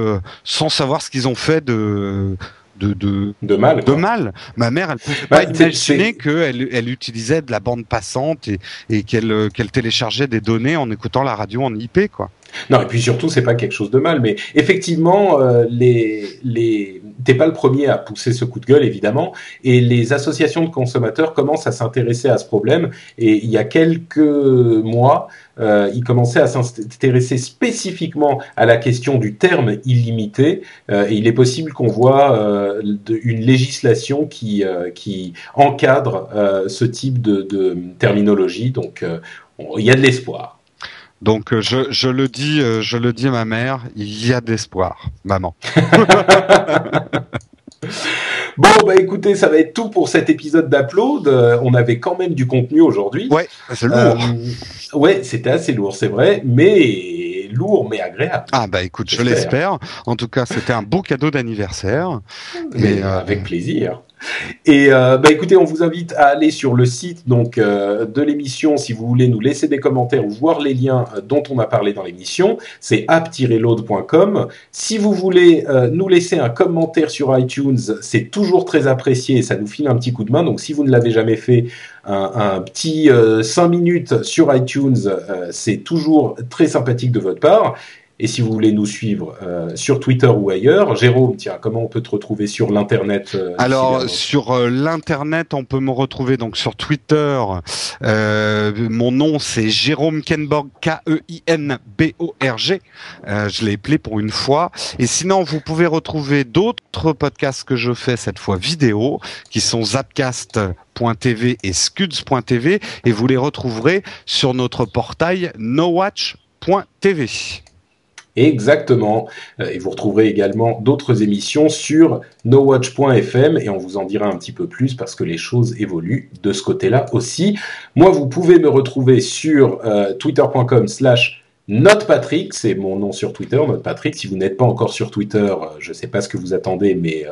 sans savoir ce qu'ils ont fait de de, de, de mal. De mal. Ma mère, elle pouvait bah, pas imaginer qu'elle elle utilisait de la bande passante et, et qu'elle qu'elle téléchargeait des données en écoutant la radio en IP, quoi. Non, et puis surtout, c'est pas quelque chose de mal, mais effectivement, euh, les, les, t'es pas le premier à pousser ce coup de gueule évidemment, et les associations de consommateurs commencent à s'intéresser à ce problème. Et il y a quelques mois, euh, ils commençaient à s'intéresser spécifiquement à la question du terme illimité. Euh, et il est possible qu'on voit euh, une législation qui qui encadre ce type de, de terminologie. Donc il y a de l'espoir. Donc euh, je, je, le dis, euh, je le dis à ma mère, il y a d'espoir, maman. [laughs] bon bah écoutez, ça va être tout pour cet épisode d'Upload. Euh, on avait quand même du contenu aujourd'hui. Ouais, c'est lourd. ouais, c'était assez lourd, c'est vrai, mais lourd mais agréable. Ah bah écoute, je l'espère. En tout cas, c'était un beau cadeau d'anniversaire. Mais, avec plaisir. Et euh, bah écoutez, on vous invite à aller sur le site donc euh, de l'émission si vous voulez nous laisser des commentaires ou voir les liens euh, dont on a parlé dans l'émission. C'est app-load.com. Si vous voulez euh, nous laisser un commentaire sur iTunes, c'est toujours très apprécié et ça nous file un petit coup de main. Donc si vous ne l'avez jamais fait, un, petit 5 minutes sur iTunes, c'est toujours très sympathique de votre part. Et si vous voulez nous suivre euh, sur Twitter ou ailleurs, Jérôme, tiens, comment on peut te retrouver sur l'internet euh, Alors sur euh, l'internet, on peut me retrouver donc sur Twitter. mon nom c'est Jérôme Kenborg, K-E-I-N-B-O-R-G. je l'ai appelé pour une fois. Et sinon, vous pouvez retrouver d'autres podcasts que je fais cette fois vidéo, qui sont Zapcast.tv et Scuds.tv, et vous les retrouverez sur notre portail nowatch.tv. Exactement. Euh, et vous retrouverez également d'autres émissions sur nowatch.fm et on vous en dira un petit peu plus parce que les choses évoluent de ce côté-là aussi. Moi, vous pouvez me retrouver sur euh, twitter.com slash NotePatrick, c'est mon nom sur Twitter, NotePatrick. Si vous n'êtes pas encore sur Twitter, euh, je ne sais pas ce que vous attendez, mais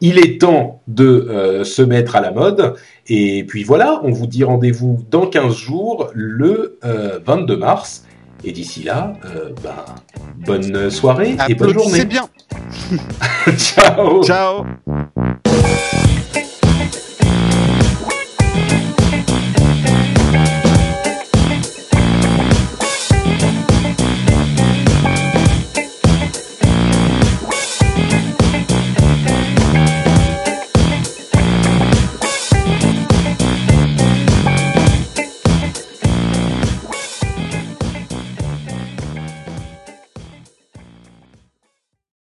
il est temps de se mettre à la mode. Et puis voilà, on vous dit rendez-vous dans 15 jours, le 22 mars. Et d'ici là, euh, ben, bonne soirée et bonne journée. C'est bien. [laughs] Ciao. Ciao.